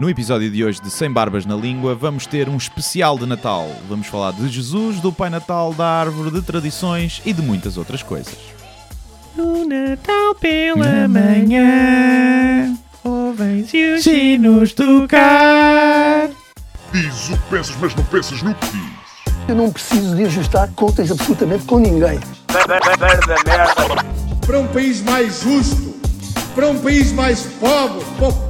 No episódio de hoje de Sem Barbas na Língua, vamos ter um especial de Natal. Vamos falar de Jesus, do Pai Natal, da árvore, de tradições e de muitas outras coisas. No Natal pela manhã, ouvem-se os sinos tocar. Diz o que pensas, mas não pensas no que diz. Eu não preciso de ajustar contas absolutamente com ninguém. para um país mais justo, para um país mais pobre, po-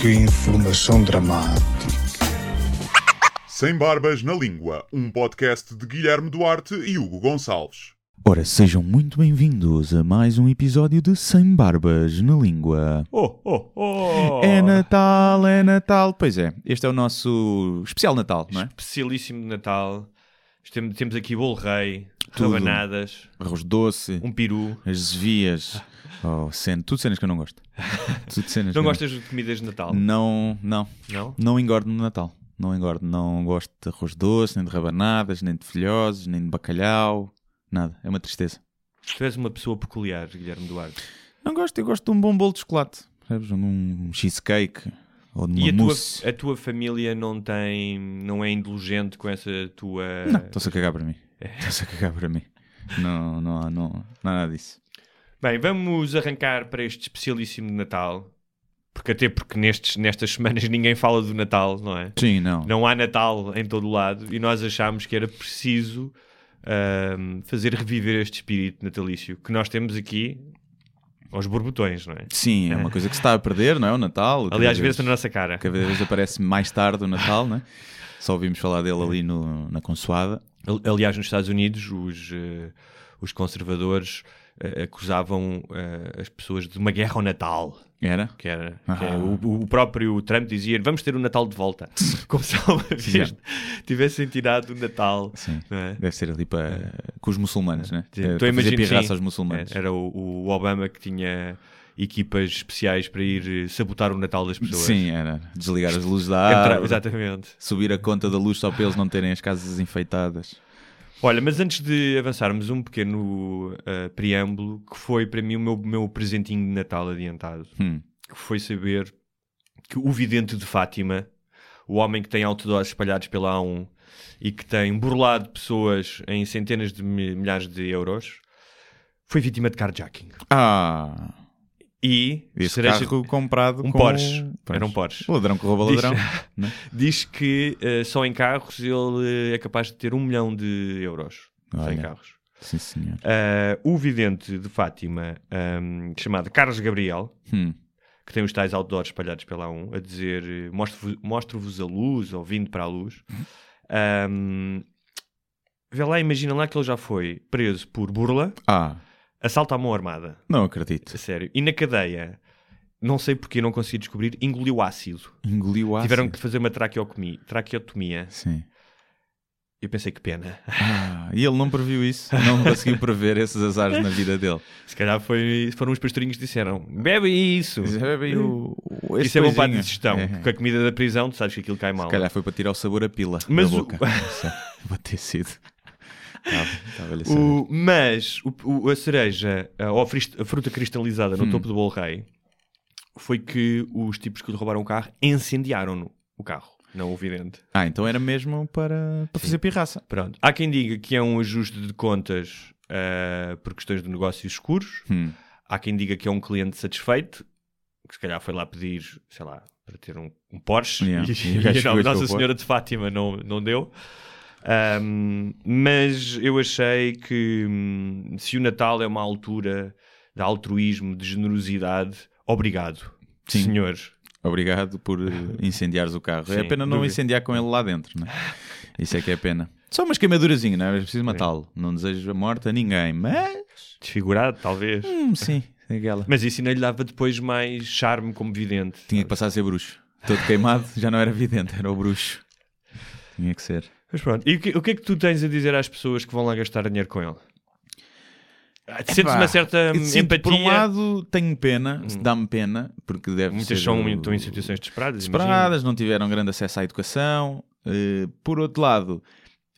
que informação dramática. Sem Barbas na Língua, um podcast de Guilherme Duarte e Hugo Gonçalves. Ora, sejam muito bem-vindos a mais um episódio de Sem Barbas na Língua. Oh, oh, oh! É Natal, é Natal. Pois é, este é o nosso especial Natal, não é? Especialíssimo Natal. Tem- Temos aqui bolo rei, Tudo. rabanadas, Arroz doce, um peru. as zevias, oh, cena, tudo cenas que eu não gosto. Tudo cenas Não gostas de comidas de Natal? Não, não. Não? Não engordo no Natal. Não engordo. Não gosto de arroz doce, nem de rabanadas, nem de filhoses, nem de bacalhau. Nada. É uma tristeza. Tu és uma pessoa peculiar, Guilherme Duarte. Não gosto. Eu gosto de um bom bolo de chocolate. Percebes? Um cheesecake. Ou de uma E a tua, mousse. a tua família não tem, não é indulgente com essa tua... Não, estou-se a cagar para mim. É. Estou-se a cagar para mim. Não, não, não, não há nada disso. Bem, vamos arrancar para este especialíssimo de Natal. Porque até porque nestes, nestas semanas ninguém fala do Natal, não é? Sim, não. Não há Natal em todo o lado e nós achámos que era preciso fazer reviver este espírito natalício que nós temos aqui aos borbotões, não é? Sim, é uma coisa que se está a perder, não é? O Natal. Aliás, vê-se na nossa cara. Cada vez aparece mais tarde o Natal, não é? Só ouvimos falar dele ali no, na consoada. Ali- Aliás, nos Estados Unidos, os, eh, os conservadores eh, acusavam eh, as pessoas de uma guerra ao Natal. Era? Que era, que Ah. era- o, o próprio Trump dizia vamos ter o Natal de volta. Como se alguma vez tivessem tirado o Natal. Sim. é? Deve ser ali para com os muçulmanos, né? Sim, É, estou a imaginar- aos muçulmanos. É, Era o, o Obama que tinha equipas especiais para ir eh, sabotar o Natal das pessoas. Sim, era desligar as luzes da árvore, exatamente. subir a conta da luz só para eles não terem as casas enfeitadas. Olha, mas antes de avançarmos, um pequeno eh, preâmbulo que foi para mim o meu, meu presentinho de Natal adiantado. Hum. Que foi saber que o vidente de Fátima, o homem que tem outdoors espalhados pela A1 e que tem burlado pessoas em centenas de mi- milhares de euros, foi vítima de carjacking. Ah, E esse cereja- carro comprado um com... Porsche. Pois. Era um Porsche. O ladrão que rouba Diz- ladrão. né? diz que eh, só em carros ele eh, é capaz de ter um milhão de euros. Só em Olha. carros. Sim, senhor. Ah, o vidente de Fátima, ahm, chamado Carlos Gabriel, Hum. que tem os tais outdoors espalhados pela A1, a dizer mostro-vos a luz, ou vindo para a luz. Ahm, vê lá, imagina lá que ele já foi preso por burla, Ah, assalto à mão armada. não acredito. A sério. E na cadeia, não sei porque, não consegui descobrir, engoliu ácido. Engoliu ácido. Tiveram que fazer uma traqueotomia. traqueotomia. Sim. Eu pensei que pena. Ah, e ele não previu isso. Não conseguiu prever esses azares na vida dele. Se calhar foi, foram os pastorinhos que disseram: bebe isso. Bebe o, o, Isso é bom para a digestão. É. Com a comida da prisão, tu sabes que aquilo cai mal. Se calhar foi para tirar o sabor a pila Mas da o- boca. É, Pode ter sido. Estava- Estava-lhe a saber. O- mas o- o- a cereja, a, ou a fruta cristalizada no Hum. topo do bolo rei, foi que os tipos que lhe roubaram o carro incendiaram o carro, não o vidente. Ah, então era mesmo para, para fazer pirraça. Pronto. Há quem diga que é um ajuste de contas ah, por questões de negócios escuros. Hum. Há quem diga que é um cliente satisfeito, que se calhar foi lá pedir, sei lá, para ter um, um Porsche Yeah. e, E e gajo a Nossa Senhora de Fátima não, não deu. Ahm, mas eu achei que hum, se o Natal é uma altura de altruísmo, de generosidade, obrigado, Sim. senhor. Obrigado por eh, incendiares o carro. é Sim, pena não dúvida. incendiar com ele lá dentro, não é? Isso é que é pena. Só uma esquemadurazinha, não é? É preciso matá-lo. Não desejo a morte a ninguém, mas. Desfigurado, talvez. Hum, sim, aquela. Mas isso ainda lhe dava depois mais charme como vidente. Tinha que passar a ser bruxo. todo queimado, já não era vidente, era o bruxo. Tinha que ser. Mas pronto, e o que, o que é que tu tens a dizer às pessoas que vão lá gastar dinheiro com ele? Sentes uma certa sinto, empatia? Por um lado, tenho pena, dá-me pena, porque deve Muitas ser. são, o- estão em situações desesperadas. imagino. desesperadas, não tiveram grande acesso à educação. Eh, por outro lado,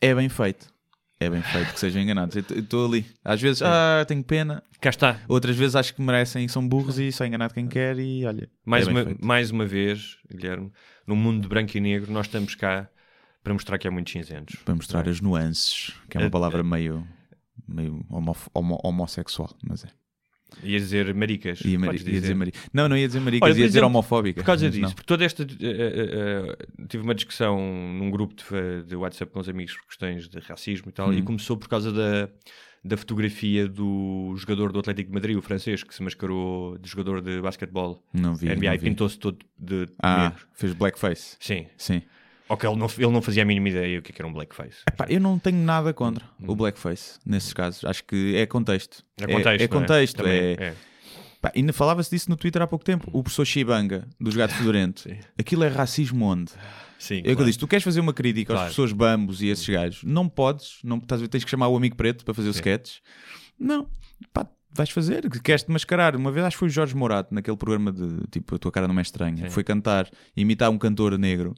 é bem feito. É bem feito que sejam enganados. Eu estou ali. Às vezes, ah, tenho pena. Cá está. Outras vezes acho que merecem, são burros e só enganado quem quer. E olha, Mais, é uma, mais uma vez, Guilherme, no mundo de branco e negro, nós estamos cá para mostrar que há muitos cinzentos. para mostrar as nuances, que é uma Eh, palavra meio, meio homo- homo- homossexual, mas é. Ia dizer maricas. Ia, mari- podes ia dizer mari- Não, não ia dizer maricas, Olha, ia dizer homofóbica. Por causa disso, não. porque toda esta. eh, eh, eh, tive uma discussão num grupo de, de WhatsApp com os amigos por questões de racismo e tal, Hum. e começou por causa da, da fotografia do jogador do Atlético de Madrid, o francês, que se mascarou de jogador de basquetebol Não vi. NBA não e pintou-se todo de Ah, negro. fez blackface. Sim. Sim. Ok, ele não, ele não fazia a mínima ideia o que é que era um blackface. Pá, eu não tenho nada contra o blackface nesses casos. Acho que é contexto. É contexto. É, não contexto. Também é- é. Pá, ainda falava-se disso no Twitter há pouco tempo. O professor Shibanga, dos Gato Fedorento. Sim. Aquilo é racismo onde? Sim, É o que eu claro. disse. Tu queres fazer uma crítica Claro. às pessoas bambos e esses gajos. Não podes. Não, estás a ver, tens que chamar o amigo preto para fazer os sketches. Não. Pá, vais fazer. Queres-te mascarar. Uma vez acho que foi o Jorge Morato, naquele programa de tipo A Tua Cara Não É Estranha. Foi cantar, imitar um cantor negro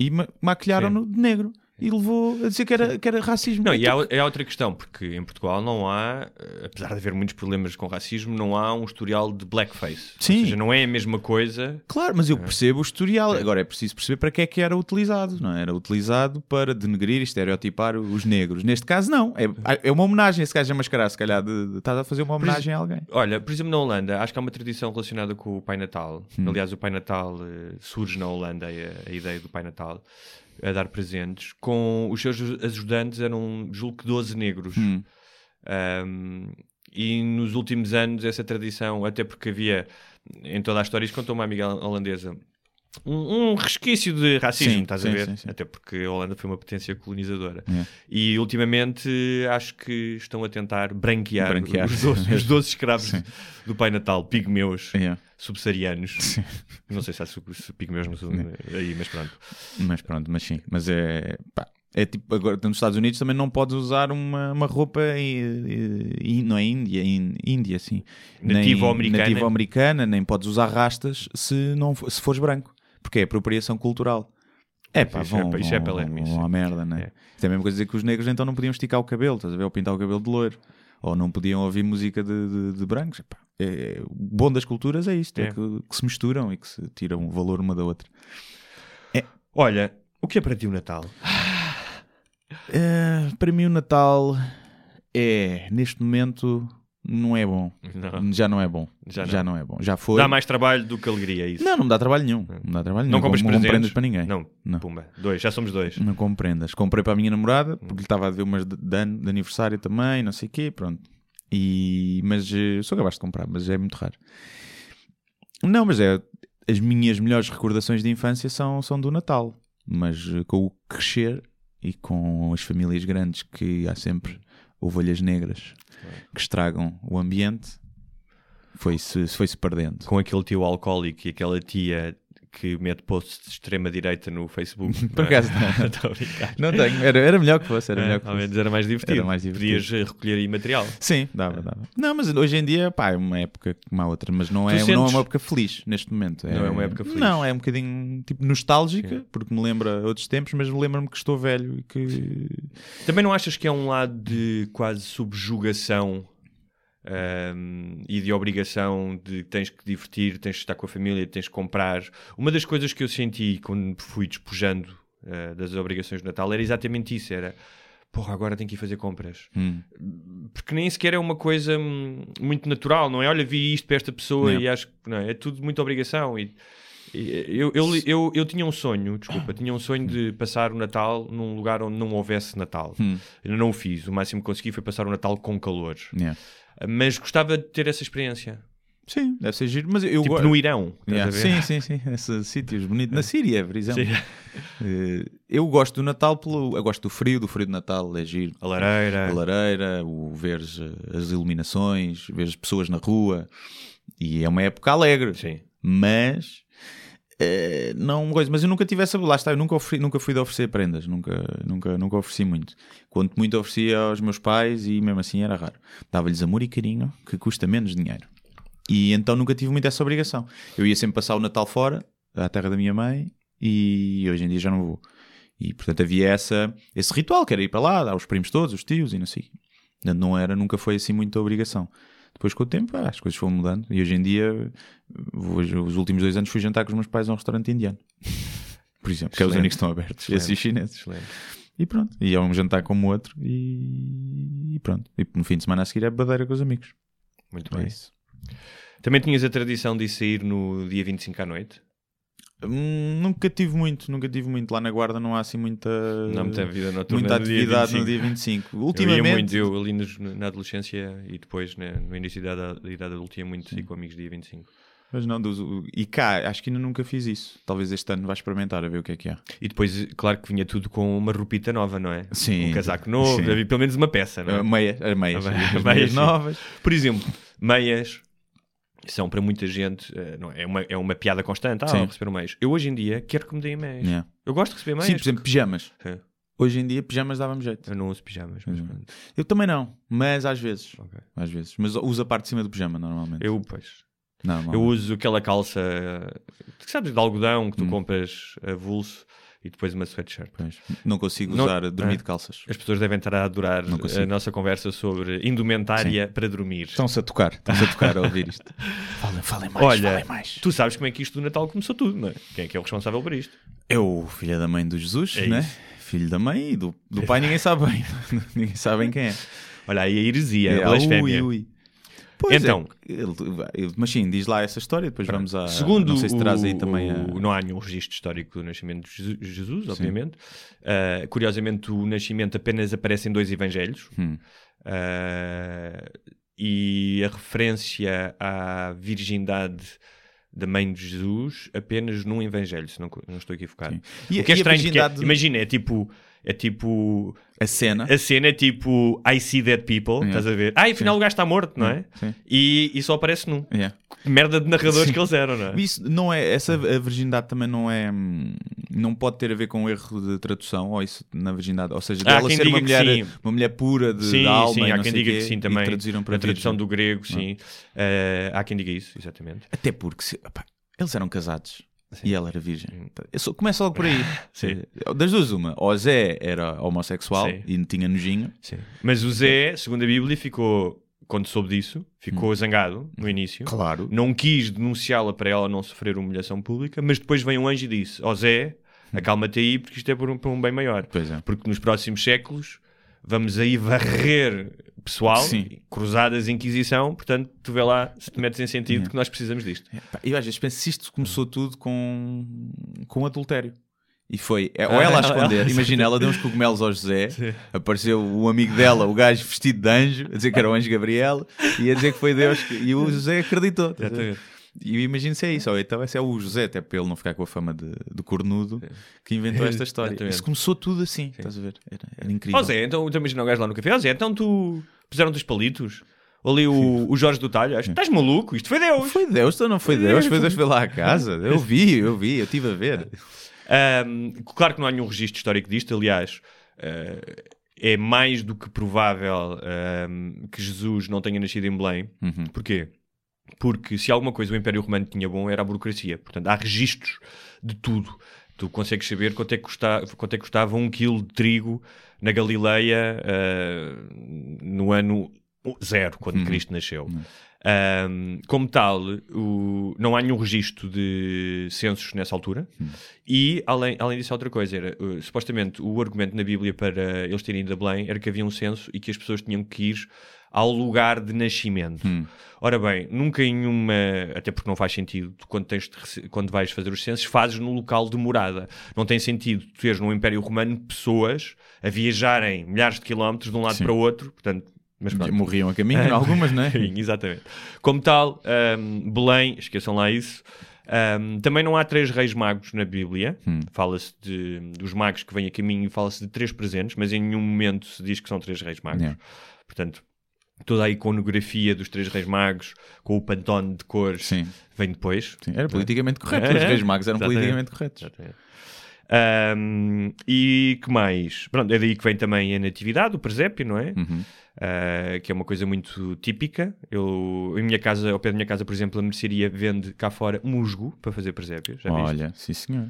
e ma maquilharam-no de negro. E levou a dizer que era, que era racismo. Não, É e há, é outra questão, porque em Portugal não há, eh, apesar de haver muitos problemas com racismo, não há um historial de blackface. Sim. Ou seja, não é a mesma coisa. Claro, mas eu percebo o historial. Agora é preciso perceber para que é que era utilizado, não é? Era utilizado para denegrir e estereotipar os negros. Neste caso, não. É, é uma homenagem. Esse gajo a mascarar, se calhar, de, de, estás a fazer uma homenagem a alguém. Olha, por exemplo, na Holanda, acho que há uma tradição relacionada com o Pai Natal. Hum. Aliás, o Pai Natal eh, surge na Holanda, a, a ideia do Pai Natal, a dar presentes. Com os seus ajudantes eram, julgo que 12 negros. Hum. Um, e nos últimos anos, essa tradição, até porque havia em toda a história, isto contou uma amiga holandesa. Um, um resquício de racismo, Sim, estás sim, a ver? sim. Até porque a Holanda foi uma potência colonizadora. É. E ultimamente acho que estão a tentar branquear, Branquear. os, 12, os 12 escravos do Pai Natal, pigmeus, É. subsaarianos. Não sei se há pigmeus no sul, aí, mas pronto. Mas pronto, mas sim. Mas é. pá, é tipo, agora nos Estados Unidos também não podes usar uma, uma roupa. e- e- não é Índia, in- Índia, sim. Nativa nem, americana. nativa americana, nem podes usar rastas se, não, se fores branco. Porque é apropriação cultural. É pá, Isso é- vão, isso é vão, Palermo, vão isso. à merda, né? É. Isso é a mesma coisa dizer que os negros então não podiam esticar o cabelo, estás a ver? Ou pintar o cabelo de loiro. Ou não podiam ouvir música de, de- de brancos. Epá, é, o bom das culturas é isto, é, É. que, que se misturam e que se tiram o valor uma da outra. Olha, o que é para ti o Natal? Eh, para mim o Natal é, neste momento, não é bom. Não. Já não é bom. Já Já não. não, é bom. Já foi. Dá mais trabalho do que alegria, é isso? Não, não me dá trabalho nenhum. Não me dá trabalho nenhum. Não compras não, não prendas para ninguém. Não, Não. pumba. Dois, já somos dois. Não compro prendas. Comprei para a minha namorada, porque lhe estava a ver umas de, de aniversário também, não sei o quê, pronto. E, mas eh, sou capaz de comprar, mas é muito raro. Não, mas é. As minhas melhores recordações de infância são, são do Natal. Mas eh, com o crescer e com as famílias grandes que há sempre ovelhas negras que estragam o ambiente, foi-se foi-se perdendo. Com aquele tio alcoólico e aquela tia que mete posts de extrema-direita no Facebook. Por acaso não. Não tenho, era, era melhor que fosse, era É, melhor que ao fosse. menos era mais divertido. Era mais divertido. Podias eh, recolher aí material. Sim, dava, dava. Não, mas hoje em dia, pá, é uma época como a outra, mas não Tu é, não é sentes- uma época feliz neste momento. Não é uma época feliz. Não, é um bocadinho tipo nostálgica, porque me lembra outros tempos, mas lembra-me que estou velho e que. Também não achas que é um lado de quase subjugação ahm, e de obrigação de tens que divertir, tens que estar com a família, tens que comprar? Uma das coisas que eu senti quando fui despojando ah, das obrigações de Natal era exatamente isso: era porra, agora tenho que ir fazer compras. Hum. Porque nem sequer é uma coisa hum, muito natural, não é? Olha, vi isto para esta pessoa Não. e acho que não é? é tudo muita obrigação. E, e eu, eu, eu, eu tinha um sonho, desculpa, tinha um sonho de passar o Natal num lugar onde não houvesse Natal. Hum. Eu não o fiz, o máximo que consegui foi passar o Natal com calor. Yeah. Mas gostava de ter essa experiência. Sim, deve ser giro, mas eu tipo gosto. no Irão. Yeah? Sim, sim, sim. Esses sítios bonitos. Na Síria, por exemplo. Eh, eu gosto do Natal pelo. Eu gosto do frio, do frio de Natal, é giro. A lareira. a lareira, o ver eh, as iluminações, ver as pessoas na rua e é uma época alegre. Sim. Mas Eh, não coisa, mas eu nunca tive essa. Lá está, eu nunca, nunca fui de oferecer prendas, nunca, nunca, nunca ofereci muito. Quanto muito oferecia aos meus pais e mesmo assim era raro. Dava-lhes amor e carinho que custa menos dinheiro. E então nunca tive muito essa obrigação. Eu ia sempre passar o Natal fora, à terra da minha mãe, e hoje em dia já não vou. E portanto havia essa, esse ritual que era ir para lá, dar os primos todos, os tios e não sei. Não era, nunca foi assim muita obrigação. Depois com o tempo ah, as coisas foram mudando e hoje em dia, hoje, os últimos dois anos fui jantar com os meus pais a um restaurante indiano. Por exemplo, que é os Excelente. únicos que estão abertos. Esses e os chineses. Excelente. E pronto. E é um jantar como o outro e, e pronto. E no fim de semana a seguir é badeira com os amigos. Muito É bem. isso. Também tinhas a tradição de sair no dia 25 à noite? Hum, nunca tive muito, nunca tive muito. Lá na Guarda não há assim muita, Não muita vida noturna muita no dia atividade 25. no dia 25. Eu ia Ultimamente, muito, eu ali nos- na adolescência e depois né, no início da idade, da idade adulta ia muito sair com amigos dia 25. mas não, dos- e cá, acho que ainda nunca fiz isso. Talvez este ano vá experimentar a ver o que é que há. E depois, claro que vinha tudo com uma roupita nova, não é? Sim. Um casaco novo, Sim. havia pelo menos uma peça, não é? Meia, as meias, Ah, as meias, meias sim. novas. Por exemplo, meias são para muita gente, eh, não, é, uma, é uma piada constante. Ah, Sim. receber meias. Eu hoje em dia quero que me deem meias. Yeah. Eu gosto de receber meias. Sim, por exemplo, pijamas. Sim. Hoje em dia, pijamas dava-me jeito. Eu não uso pijamas. Mas Uhum. Eu também não, mas às vezes. Ok. Às vezes. Mas uso a parte de cima do pijama normalmente. Eu, pois, Normalmente. eu uso aquela calça, eh, sabes, de algodão que tu Hum. compras a vulso e depois uma sweatshirt. Pois. Não consigo Não- usar dormir Ah. de calças. As pessoas devem estar a adorar consigo. a nossa conversa sobre indumentária para dormir. Estão-se a tocar, estão-se a tocar a ouvir isto. falem, falem mais, Olha, falem mais. tu sabes como é que isto do Natal começou tudo, não é? Quem é que é o responsável por isto? É o filho da mãe do Jesus, É né? Filho da mãe e do, do pai ninguém sabe bem. ninguém sabe bem quem é. Olha aí a heresia, É, a blasfémia. ui, ui. Pois Então. é, ele- mas sim, diz lá essa história, depois vamos a. Segundo não sei se traz aí o- também a. não há nenhum registro histórico do nascimento de Jesus- obviamente. Uh, curiosamente, o nascimento apenas aparece em dois evangelhos. Hum. Uh, e a referência à virgindade da mãe de Jesus apenas num evangelho, se não, não estou equivocado. E- o que é a estranho, porque é- virgindade- imagina, é tipo... É tipo... A cena. A cena é tipo I see dead people, Yeah. estás a ver? Ah, e afinal o gajo está morto, não é? Sim. E, e só aparece num. Yeah. Merda de narradores Sim. que eles eram, não é? Isso não é, essa a virgindade também não é, hum, não pode ter a ver com um erro de tradução, ou isso na virgindade, ou seja, Há dela quem ser uma mulher, uma mulher pura de, sim, de alma sim, há quem diga quê, que sim também. traduziram para Na tradução do grego, sim. Eh, há quem diga isso, exatamente. Até porque se- opá, eles eram casados e ela era virgem. Eu sou- começa logo por aí. Sim. Das duas, uma. Ou Zé era homossexual Sim. e tinha nojinho. Sim. Mas o Zé, segundo a Bíblia, ficou, quando soube disso, ficou zangado no início. Hum. Claro. Não quis denunciá-la para ela não sofrer humilhação pública, mas depois vem um anjo e disse: Ó Zé, acalma-te aí, porque isto é por um, por um bem maior. Hum. Pois é. Porque nos próximos séculos vamos aí varrer pessoal, Sim. cruzadas Inquisição, portanto, tu vê lá se te metes em sentido que nós precisamos disto. É, Eu às vezes penso se isto começou tudo com, com adultério. E foi, é, ou Ah, ela a esconder, imagina, ela deu uns cogumelos ao José, apareceu o amigo dela, o gajo vestido de anjo, a dizer que era o anjo Gabriel, e a dizer que foi Deus, que- e o José acreditou. Exatamente. E eu imagino se é isso, ou então esse é o José, até para ele não ficar com a fama de, de cornudo, que inventou esta história. Isso começou tudo assim, estás a ver? Era, era incrível. Ó Zé, então tu imagina o gajo lá no café. Ó Zé, então tu puseram-te os palitos. Ali o, o Jorge do Talho. acho, Estás maluco? Isto foi Deus. Foi Deus, então não foi Deus, foi Deus foi lá à casa. Eu vi, eu vi, eu estive a ver. Ahm, claro que não há nenhum registro histórico disto. Aliás, ah, é mais do que provável ahm, que Jesus não tenha nascido em Belém. Uhum. Porquê? Porque se alguma coisa o Império Romano tinha bom era a burocracia. Portanto, há registros de tudo. Tu consegues saber quanto é que custava, quanto é que custava um quilo de trigo na Galileia ah, no ano zero, quando Cristo nasceu. Ahm, como tal, o- não há nenhum registro de censos nessa altura. E, além, além disso, há outra coisa. Era, uh, supostamente, o argumento na Bíblia para eles terem ido a Belém era que havia um censo e que as pessoas tinham que ir ao lugar de nascimento. Ora bem, nunca em uma... Até porque não faz sentido. Tu, quando, tens de quando vais fazer os censos, fazes no local de morada. Não tem sentido tu teres no Império Romano pessoas a viajarem milhares de quilómetros de um lado Sim. para o outro. Portanto, mas pronto. Morriam a caminho, algumas, não é? Sim, exatamente. Como tal, ahm, Belém, esqueçam lá isso. ahm, também não há três reis magos na Bíblia. Hum. Fala-se de- dos magos que vêm a caminho e fala-se de três presentes, mas em nenhum momento se diz que são três reis magos. Yeah. Portanto, toda a iconografia dos Três Reis Magos, com o pantone de cores, Sim. vem depois. Sim, era politicamente correto. É, Os Reis Magos eram exatamente. politicamente corretos. Exatamente. Ahm, e que mais? Pronto, é daí que vem também a natividade, o presépio, não é? Uhum. Ah, que é uma coisa muito típica. Eu, em minha casa, ao pé da minha casa, por exemplo, a mercearia vende cá fora musgo para fazer presépios. Já viste? Olha, sim senhor.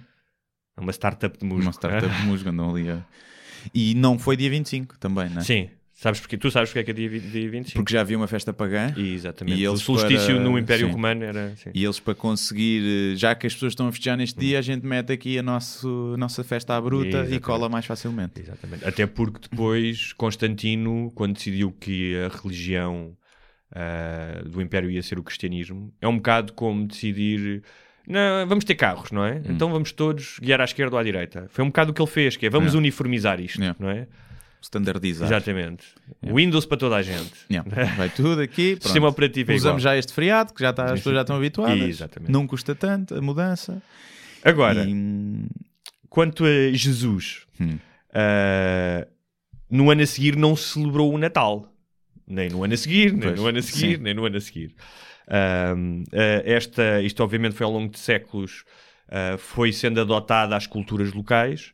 É uma startup de musgo. Uma startup de musgo andam ali. a- E não foi dia 25 também, né? Sim. Sabes porque, tu sabes porque é que é dia, dia 25? Porque já havia uma festa pagã. E, exatamente. E o eles solstício para- no Império sim. Romano era... Sim. E eles para conseguir, eh, já que as pessoas estão a festejar neste dia, a gente mete aqui a, nosso, nossa festa à bruta e cola mais facilmente. Exatamente. Até porque depois Constantino, quando decidiu que a religião ah, do Império ia ser o cristianismo, é um bocado como decidir. Não, vamos ter carros, não é? Hum. Então vamos todos guiar à esquerda ou à direita. Foi um bocado o que ele fez, que é vamos É. uniformizar isto, É. não é? Standardizar. Exatamente. Windows para toda a gente. Yeah. Vai tudo aqui. pronto. Sistema operativo é Usamos igual. já este feriado, que já está, as pessoas já estão habituadas. Exatamente. Não custa tanto a mudança. Agora, E- quanto a Jesus, Hum. ah, no ano a seguir não se celebrou o Natal. Nem no ano a seguir, nem Pois, no ano a seguir, sim. nem no ano a seguir. Ahm, ah, esta, isto obviamente foi ao longo de séculos, foi sendo adotada às culturas locais.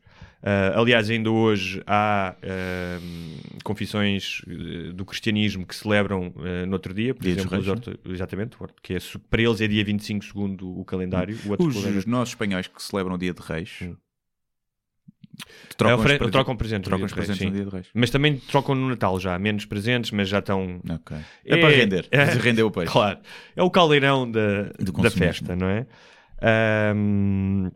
Ah, aliás, ainda hoje há ahm, confissões eh, do cristianismo que celebram uh, no outro dia, por Dia exemplo, os orto- exatamente, que é, para eles é dia 25 segundo o calendário. O outro Os, calendário- os nossos espanhóis que celebram o dia de Reis Hum. trocam, É, presentes- trocam presentes trocam presentes no dia de Reis. Mas também trocam no Natal já, menos presentes, mas já estão. Ok. É, para render. É. Render o peixe. Claro. É o caldeirão da, da festa, não é? Ahm,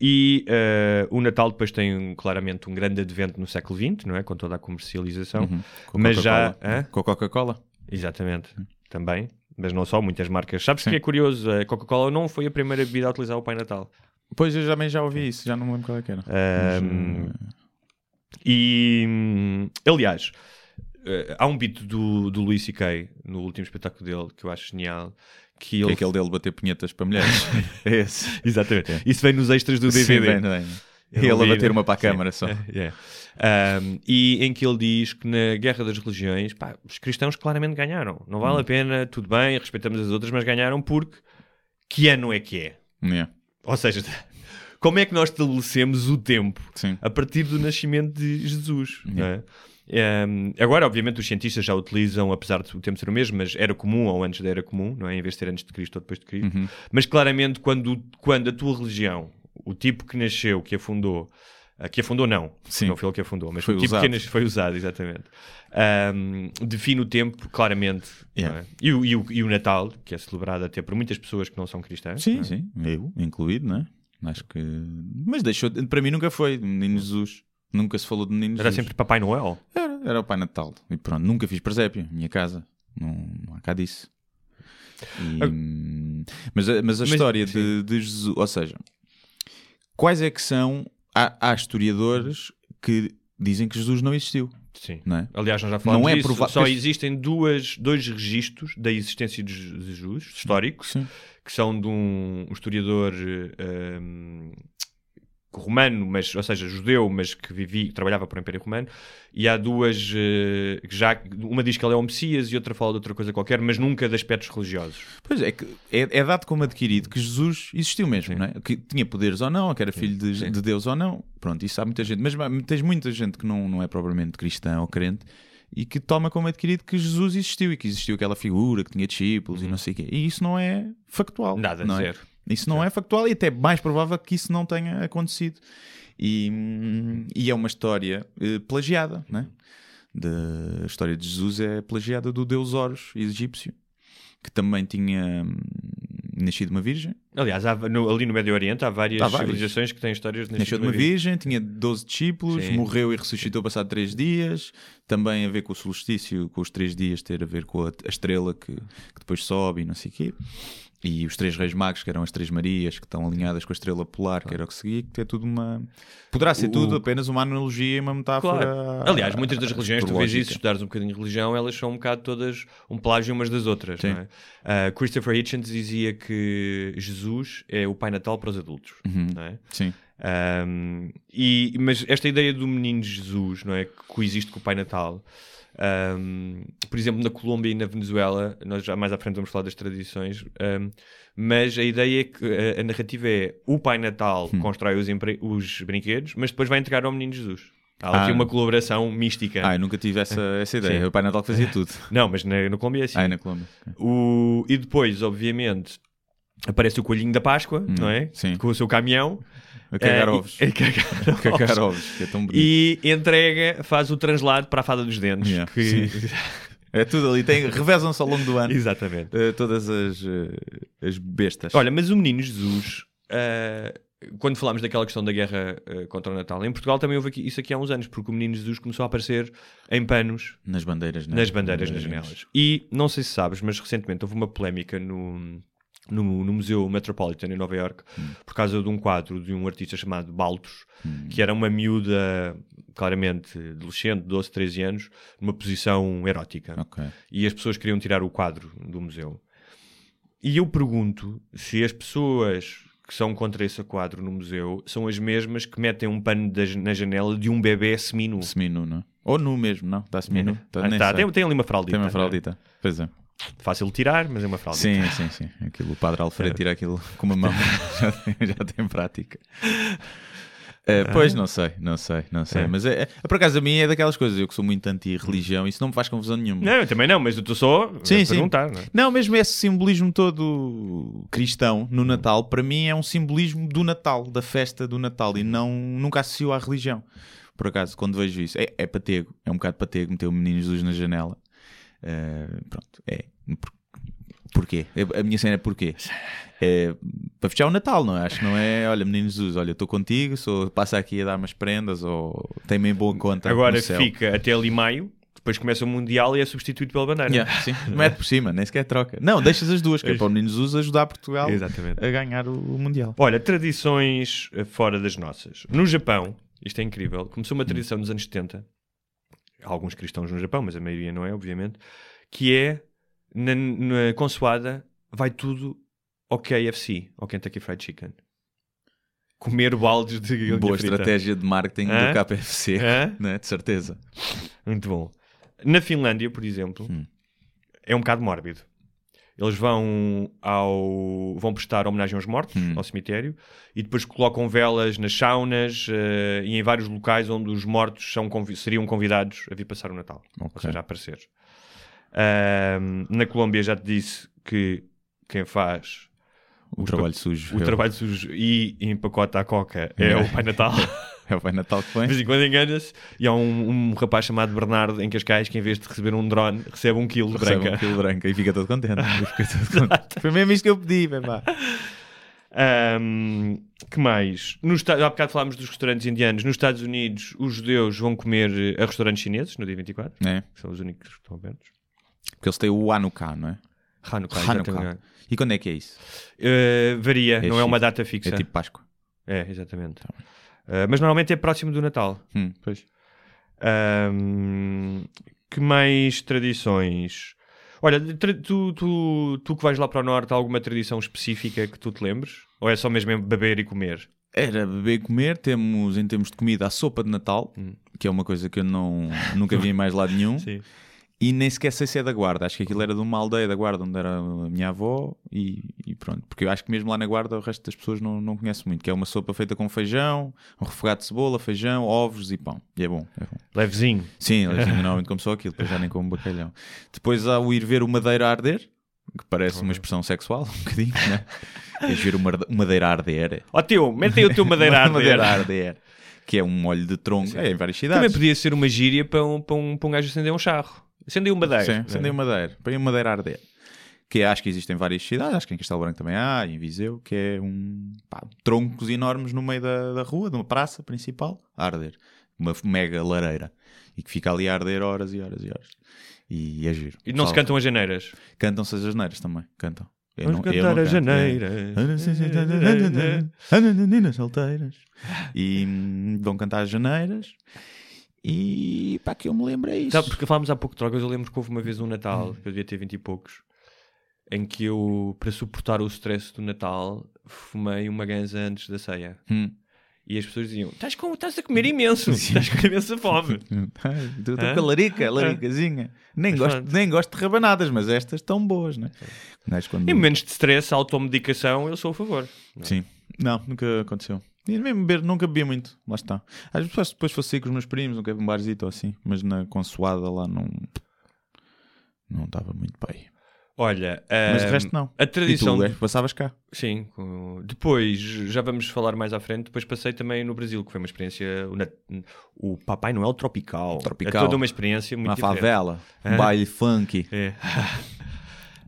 e ah, o Natal depois tem um- claramente um grande advento no século XX, não é? Com toda a comercialização. Uhum. Com Mas já- hã? Com a Coca-Cola. Exatamente. Também. Mas não só, muitas marcas. Sabes Sim. que é curioso? A Coca-Cola não foi a primeira bebida a utilizar o Pai Natal. Pois eu também já ouvi isso, já não me lembro qual é que era. Ahm, Mas, E, hum, aliás, eh, há um beat do, do Louis C.K. no último espetáculo dele que eu acho genial. Que Que ele... é aquele dele bater punhetas para mulheres. é esse. Exatamente. Isso vem nos extras do Sim, DVD. bem, bem. Eu Ele a bater uma para a câmara só. É. Ahm, e em que ele diz que na Guerra das Religiões, pá, os cristãos claramente ganharam. Não Hum. vale a pena, tudo bem, respeitamos as outras, mas ganharam porque que ano é que é? Yeah. Ou seja, como é que nós estabelecemos o tempo Sim. a partir do nascimento de Jesus? não é? Ehm, agora, obviamente, os cientistas já utilizam, apesar de o tempo ser o mesmo, mas era comum ou antes da era comum, não é? Em vez de ser antes de Cristo ou depois de Cristo. Uhum. Mas claramente, quando, quando a tua religião, o tipo que nasceu, que a fundou, ah, que a fundou não, Sim. não foi ele que a fundou, mas Foi o tipo usado. que nas- foi usado, exatamente, Ahm, define o tempo claramente. Yeah. é? e, o, e o- e o Natal, que é celebrado até por muitas pessoas que não são cristãs. Sim, é? sim, eu, incluído, não é? Acho que. Mas deixou. Para mim nunca foi. Menino Jesus. Nunca se falou de Menino Era sempre Papai Noel. Era, era o Pai Natal. E pronto, nunca fiz presépio. Minha casa. Não, não há cá disso. E, Ah. mas, a- mas a Mas- história de, de Jesus. Ou seja, quais é que são. Há, há historiadores que dizem que Jesus não existiu. Sim. Não é? Aliás, nós já falamos Não é disso. Só existem duas, dois registros da existência de Je- Jesus, históricos, Sim. que são de um, um historiador eh, um, romano, mas, ou seja, judeu, mas que vivia, que trabalhava para o Império Romano, e há duas que já uma diz que ele é o Messias e outra fala de outra coisa qualquer, mas nunca de aspectos religiosos. Pois é, que é, é dado como adquirido que Jesus existiu mesmo, não é? Que tinha poderes ou não, que era filho de, de Deus ou não. Pronto, isso há muita gente. Mas tens muita gente que não, não é propriamente cristã ou crente e que toma como adquirido que Jesus existiu e que existiu aquela figura que tinha discípulos e não sei o quê. E isso não é factual. Nada, não é? Isso não é factual e até mais provável que isso não tenha acontecido. E, e é uma história eh, plagiada, né? De, a história de Jesus é plagiada do deus Horus egípcio, que também tinha hum, nascido uma virgem. Aliás, há- no- ali no Médio Oriente há várias Há várias. civilizações que têm histórias de Nasceu de uma virgem, tinha 12 discípulos, Sim. morreu e ressuscitou passado 3 dias. Também a ver com o solstício, com os 3 dias, ter a ver com a, a estrela que, que depois sobe e não sei o quê. E os três reis magos, que eram as três Marias, que estão alinhadas com a estrela polar, que era o que seguia, que é tudo uma. Poderá ser O- tudo apenas uma analogia e uma metáfora. Claro. Aliás, muitas das religiões, tu vês isso, estudares um bocadinho de religião, elas são um bocado todas um plágio umas das outras. É? Ah, Christopher Hitchens dizia que Jesus é o Pai Natal para os adultos. Uhum. Não é? Sim. Um, e, mas esta ideia do menino Jesus, não é? Que coexiste com o Pai Natal. Um, por exemplo, na Colômbia e na Venezuela, nós já mais à frente vamos falar das tradições, um, mas a ideia é que a, a narrativa é o Pai Natal constrói os, os brinquedos, mas depois vai entregar ao menino Jesus. Há aqui Ah. uma colaboração mística. Ah, eu nunca tive essa, essa ideia. Sim. O Pai Natal fazia tudo. Não, mas na, na Colômbia é assim. Ah, é na Colômbia. O- E depois, obviamente, aparece o coelhinho da Páscoa, não é? Hum, sim. Com o seu caminhão. A cagar e- ovos. a cagar A cagar ovos. ovos, que é tão bonito. E entrega, faz o translado para a fada dos dentes. Yeah, que- É tudo ali. Tem, revezam-se ao longo do ano Exatamente. eh, todas as, eh, as bestas. Olha, mas o menino Jesus, ah, quando falámos daquela questão da guerra contra o Natal, em Portugal também houve aqui- isso aqui há uns anos, porque o menino Jesus começou a aparecer em panos nas bandeiras, né? nas bandeiras, nas janelas. E não sei se sabes, mas recentemente houve uma polémica no, no, no Museu Metropolitan em Nova York por causa de um quadro de um artista chamado Baltos, que era uma miúda, claramente adolescente, 12, 13 anos, numa posição erótica. Ok. E as pessoas queriam tirar o quadro do museu. E eu pergunto se as pessoas que são contra esse quadro no museu são as mesmas que metem um pano da- na janela de um bebê seminu. Seminu, não? Ou nu mesmo, não? Está seminu? Tá, Ah, tá, sei. tem, tem ali uma fraldita. Tem uma né? fraldita. Pois é. Fácil de tirar, mas é uma fraldita. Sim, sim, sim. Aquilo, o padre Alfredo tira aquilo com uma mão. já, tem, já tem prática. Eh, pois, não sei, não sei, não sei. É. Mas é, é- por acaso a mim é daquelas coisas. Eu que sou muito anti-religião, isso não me faz confusão nenhuma. Não, eu também não, mas eu estou só Sim, a sim. perguntar. Não é? Não, mesmo esse simbolismo todo cristão no Natal, para mim é um simbolismo do Natal, da festa do Natal, e não nunca associo à religião. Por acaso, quando vejo isso, é, é patego, é um bocado patego meter o menino Jesus na janela. Eh, pronto, é. Por- Porquê? É- A minha cena é porquê? É para fechar o Natal, não é? Acho que não é, olha, menino Jesus, olha, estou contigo, sou, passa aqui a dar umas prendas ou tem-me em boa conta. Agora fica até ali maio, depois começa o Mundial e é substituído pela bandeira. Yeah, sim, mete por cima, nem sequer troca. Não, deixas as duas, que é para o menino Jesus ajudar Portugal Exatamente. a ganhar o, Mundial. Olha, tradições eh, fora das nossas. No Japão, isto é incrível, começou uma tradição nos anos 70, alguns cristãos no Japão, mas a maioria não é, obviamente, que é na, na consoada vai tudo ao KFC, ao Kentucky Fried Chicken. Comer baldes de Boa frita. estratégia de marketing Hã? do KFC, Hã? né? de certeza. Muito bom. Na Finlândia, por exemplo, Hum. é um bocado mórbido. Eles vão ao vão prestar homenagem aos mortos, Hum. ao cemitério, e depois colocam velas nas saunas eh, e em vários locais onde os mortos são, convi- seriam convidados a vir passar o Natal. Ou Ok. seja, a aparecer. Ahm, na Colômbia já te disse que quem faz O trabalho sujo. o é trabalho sujo e empacota a coca é É. o Pai Natal. É o Pai Natal que De vem. vez em quando engana-se e há um, um rapaz chamado Bernardo em Cascais que em vez de receber um drone recebe um quilo de Recebe branca. um quilo de branca e fica todo contente. Fica todo contente. Foi mesmo isto que eu pedi, bem pá. Ahm, que mais? Nos, Esta- há bocado falámos dos restaurantes indianos. Nos Estados Unidos, os judeus vão comer eh, a restaurantes chineses no dia 24, É, que são os únicos que estão abertos. porque eles têm o Hanukkah, não é? Hanukkah, Hanukkah. E quando é que é isso? Eh, varia, É não é uma data fixa. É tipo Páscoa. É, exatamente. Eh, mas normalmente é próximo do Natal. Hum, pois. Ahm, que mais tradições? Olha, tra- tu, tu, tu que vais lá para o Norte, há alguma tradição específica que tu te lembres? Ou é só mesmo beber e comer? Era beber e comer. Temos, em termos de comida, a sopa de Natal, que é uma coisa que eu não, nunca vi em mais lado nenhum. Sim. E nem sequer sei se é da Guarda. Acho que aquilo era de uma aldeia da Guarda onde era a minha avó e, e pronto. Porque eu acho que mesmo lá na Guarda o resto das pessoas não, não conhece muito. Que é uma sopa feita com feijão, um refogado de cebola, feijão, ovos e pão. E é bom. É bom. Levezinho. Sim, eles normalmente como só aquilo, depois já nem como bacalhau. Depois há o ir ver o madeira a arder, que parece uma expressão sexual, um bocadinho, né? É ver o madeira a arder. Ó teu, mete aí o teu madeira a arder. madeira a arder. Que é um molho de tronco. É em várias cidades. Também podia ser uma gíria para um, para um, para um gajo acender um charro. Acender um madeira. Sim, acendem madeira. Põe uma madeira a arder. Que acho que existem em várias cidades, acho que em Castelo Branco também há, em Viseu, que é um pá, troncos enormes no meio da, da rua, de uma praça principal, a arder. Uma mega lareira. E que fica ali a arder horas e horas e horas. E é giro. E não se cantam as janeiras. Cantam-se as janeiras também. Cantam. Eu Vamos não- cantar as janeiras. solteiras. E hum, vão cantar as janeiras. E pá, que eu me lembro é isso. Sabe, porque falámos há pouco de drogas, eu lembro que houve uma vez um Natal, que eu devia ter 20 e poucos, em que eu, para suportar o stress do Natal, fumei uma ganza antes da ceia. Hum. E as pessoas diziam: Estás, com, estás a comer imenso, estás com imensa fome. Estou Hã? com a larica, a laricazinha. Nem Mas gosto, pronto. nem gosto de rabanadas, mas estas estão boas, né? Mas quando... Em momentos de stress, automedicação, eu sou a favor. Sim. Não, nunca aconteceu. E mesmo beber, nunca bebia muito. Lá está. Às vezes depois fosse sair com os meus primos, nunca um barzito ou assim. Mas na consoada lá não... Não estava muito bem. Olha, Mas de resto não. A tradição. Tu, é, passavas cá. Sim, depois, já vamos falar mais à frente. Depois passei também no Brasil, que foi uma experiência. O, Papai Noel Tropical. Tropical. É toda uma experiência muito Uma diferente. favela. Um baile funk. É.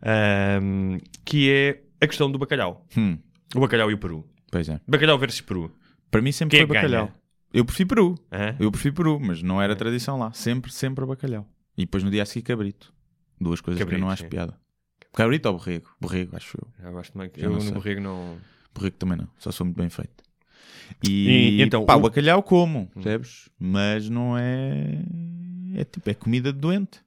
Ahm, que é a questão do bacalhau. Hum, O bacalhau e o peru. Pois é. Bacalhau versus peru. Para mim sempre Quem é foi que ganha? bacalhau. Eu prefiro peru. Hã? Eu prefiro peru, mas não era tradição lá. Sempre, sempre bacalhau. E depois no dia a seguir cabrito. Duas coisas que eu Cabrito, não acho sim. piada. Cabrito ou borrego? Borrego, acho eu. Já gosto mais. Já Eu no sei. borrego não. Borrego também não. Só sou muito bem feito. E- E, então, pá, o- o bacalhau como, percebes? Mas não é... É tipo, é comida de doente.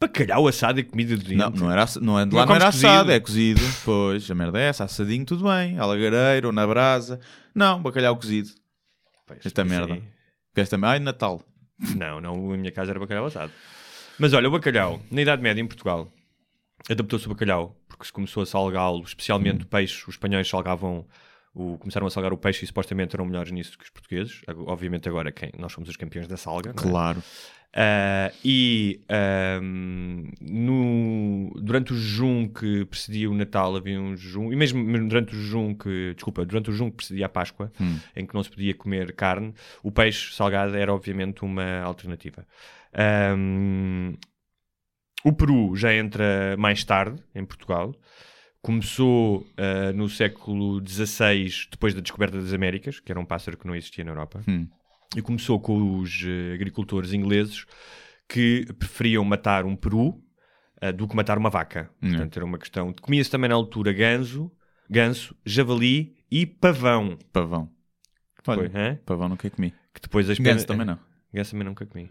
Bacalhau assado é comida de Não, dente. não era, ass- não é, Não lá não era comes cozido? assado, é cozido. Pois, a merda é essa. Assadinho tudo bem. Alagareiro ou na brasa. Não, bacalhau cozido. Pois, Esta merda. Esta... Ai, Natal. Não, não, a minha casa era bacalhau assado. Mas olha, o bacalhau, na Idade Média em Portugal, adaptou-se o bacalhau, porque se começou a salgá-lo, especialmente Hum. o peixe, os espanhóis salgavam, o, começaram a salgar o peixe e supostamente eram melhores nisso que os portugueses. Obviamente agora quem, nós somos os campeões da salga. não é? Ah, e ahm, no, durante o jejum que precedia o Natal havia um jejum, e mesmo, mesmo durante o jejum que, desculpa, durante o jejum que precedia a Páscoa, Hum. em que não se podia comer carne, o peixe salgado era obviamente uma alternativa. Ahm, o peru já entra mais tarde em Portugal. Começou ah, no século XVI, depois da descoberta das Américas, que era um pássaro que não existia na Europa Hum. E começou com os eh, agricultores ingleses que preferiam matar um peru eh, do que matar uma vaca. Hum. Portanto, era uma questão. Comia-se também na altura ganso, ganso, javali e pavão. Pavão. Olha, Foi, pavão nunca comi. Que depois as Ganso também não. Ganso também nunca comi.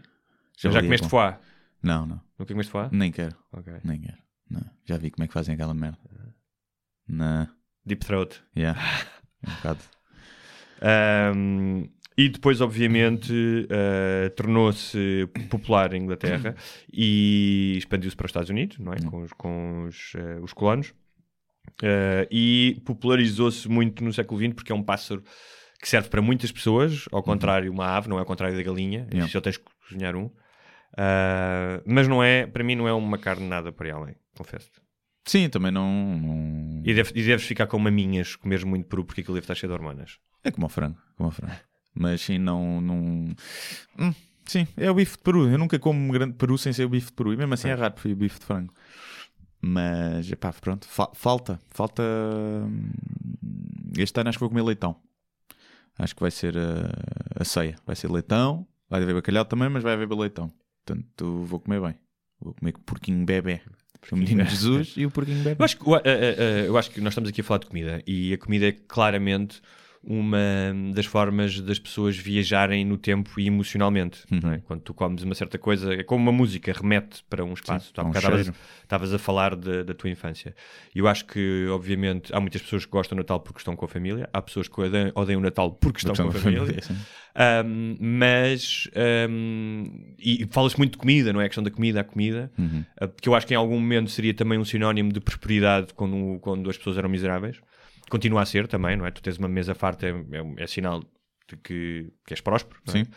Já Já, é comeste bom. foie? Não, não. Nunca comeste foie? Nem quero. Ok. Nem quero. Não. Já vi como é que fazem aquela merda. Não. Deep throat. Yeah. Um bocado. Ahm, e depois, obviamente, eh, tornou-se popular em Inglaterra e expandiu-se para os Estados Unidos, não é? Com, os, com os, eh, os colonos. Eh, e popularizou-se muito no século XX porque é um pássaro que serve para muitas pessoas, ao contrário, uma ave, não é ao contrário da galinha, Yeah. só tens que cozinhar um. Mas não é, para mim, não é uma carne nada para ir além, confesso. Sim, também não. não... E, deve- e deves ficar com maminhas, comeres muito peru, porque aquilo deve estar cheio de hormonas. É como o frango. Como o frango. Mas sim, não. não... Hum, sim, é o bife de peru. Eu nunca como grande peru sem ser o bife de peru. E mesmo assim é raro, prefiro o bife de frango. Mas, pá, pronto. fa- falta. Falta. hum, Este ano acho que vou comer leitão. Acho que vai ser a, a ceia. Vai ser leitão. Vai haver bacalhau também, mas vai haver leitão. Portanto, vou comer bem. Vou comer porquinho bebê. O menino Jesus e o porquinho bebê. Eu acho, que, eh, eh, eh, eu acho que nós estamos aqui a falar de comida e a comida é claramente uma das formas das pessoas viajarem no tempo e emocionalmente. não é? Quando tu comes uma certa coisa, é como uma música, remete para um espaço. Sim, Tu um estavas-. Estavas a falar de- da tua infância. Eu acho que, obviamente, há muitas pessoas que gostam do Natal porque estão com a família, há pessoas que odeiam, odeiam o Natal porque estão com a família. sim. Um, mas um, e fala-se muito de comida, não é? A questão da comida, a comida, Uhum. uh, porque eu acho que em algum momento seria também um sinónimo de prosperidade quando, quando as pessoas eram miseráveis. Continua a ser também, não é? Tu tens uma mesa farta, é, é- é sinal de que, que és próspero, não é? Sim.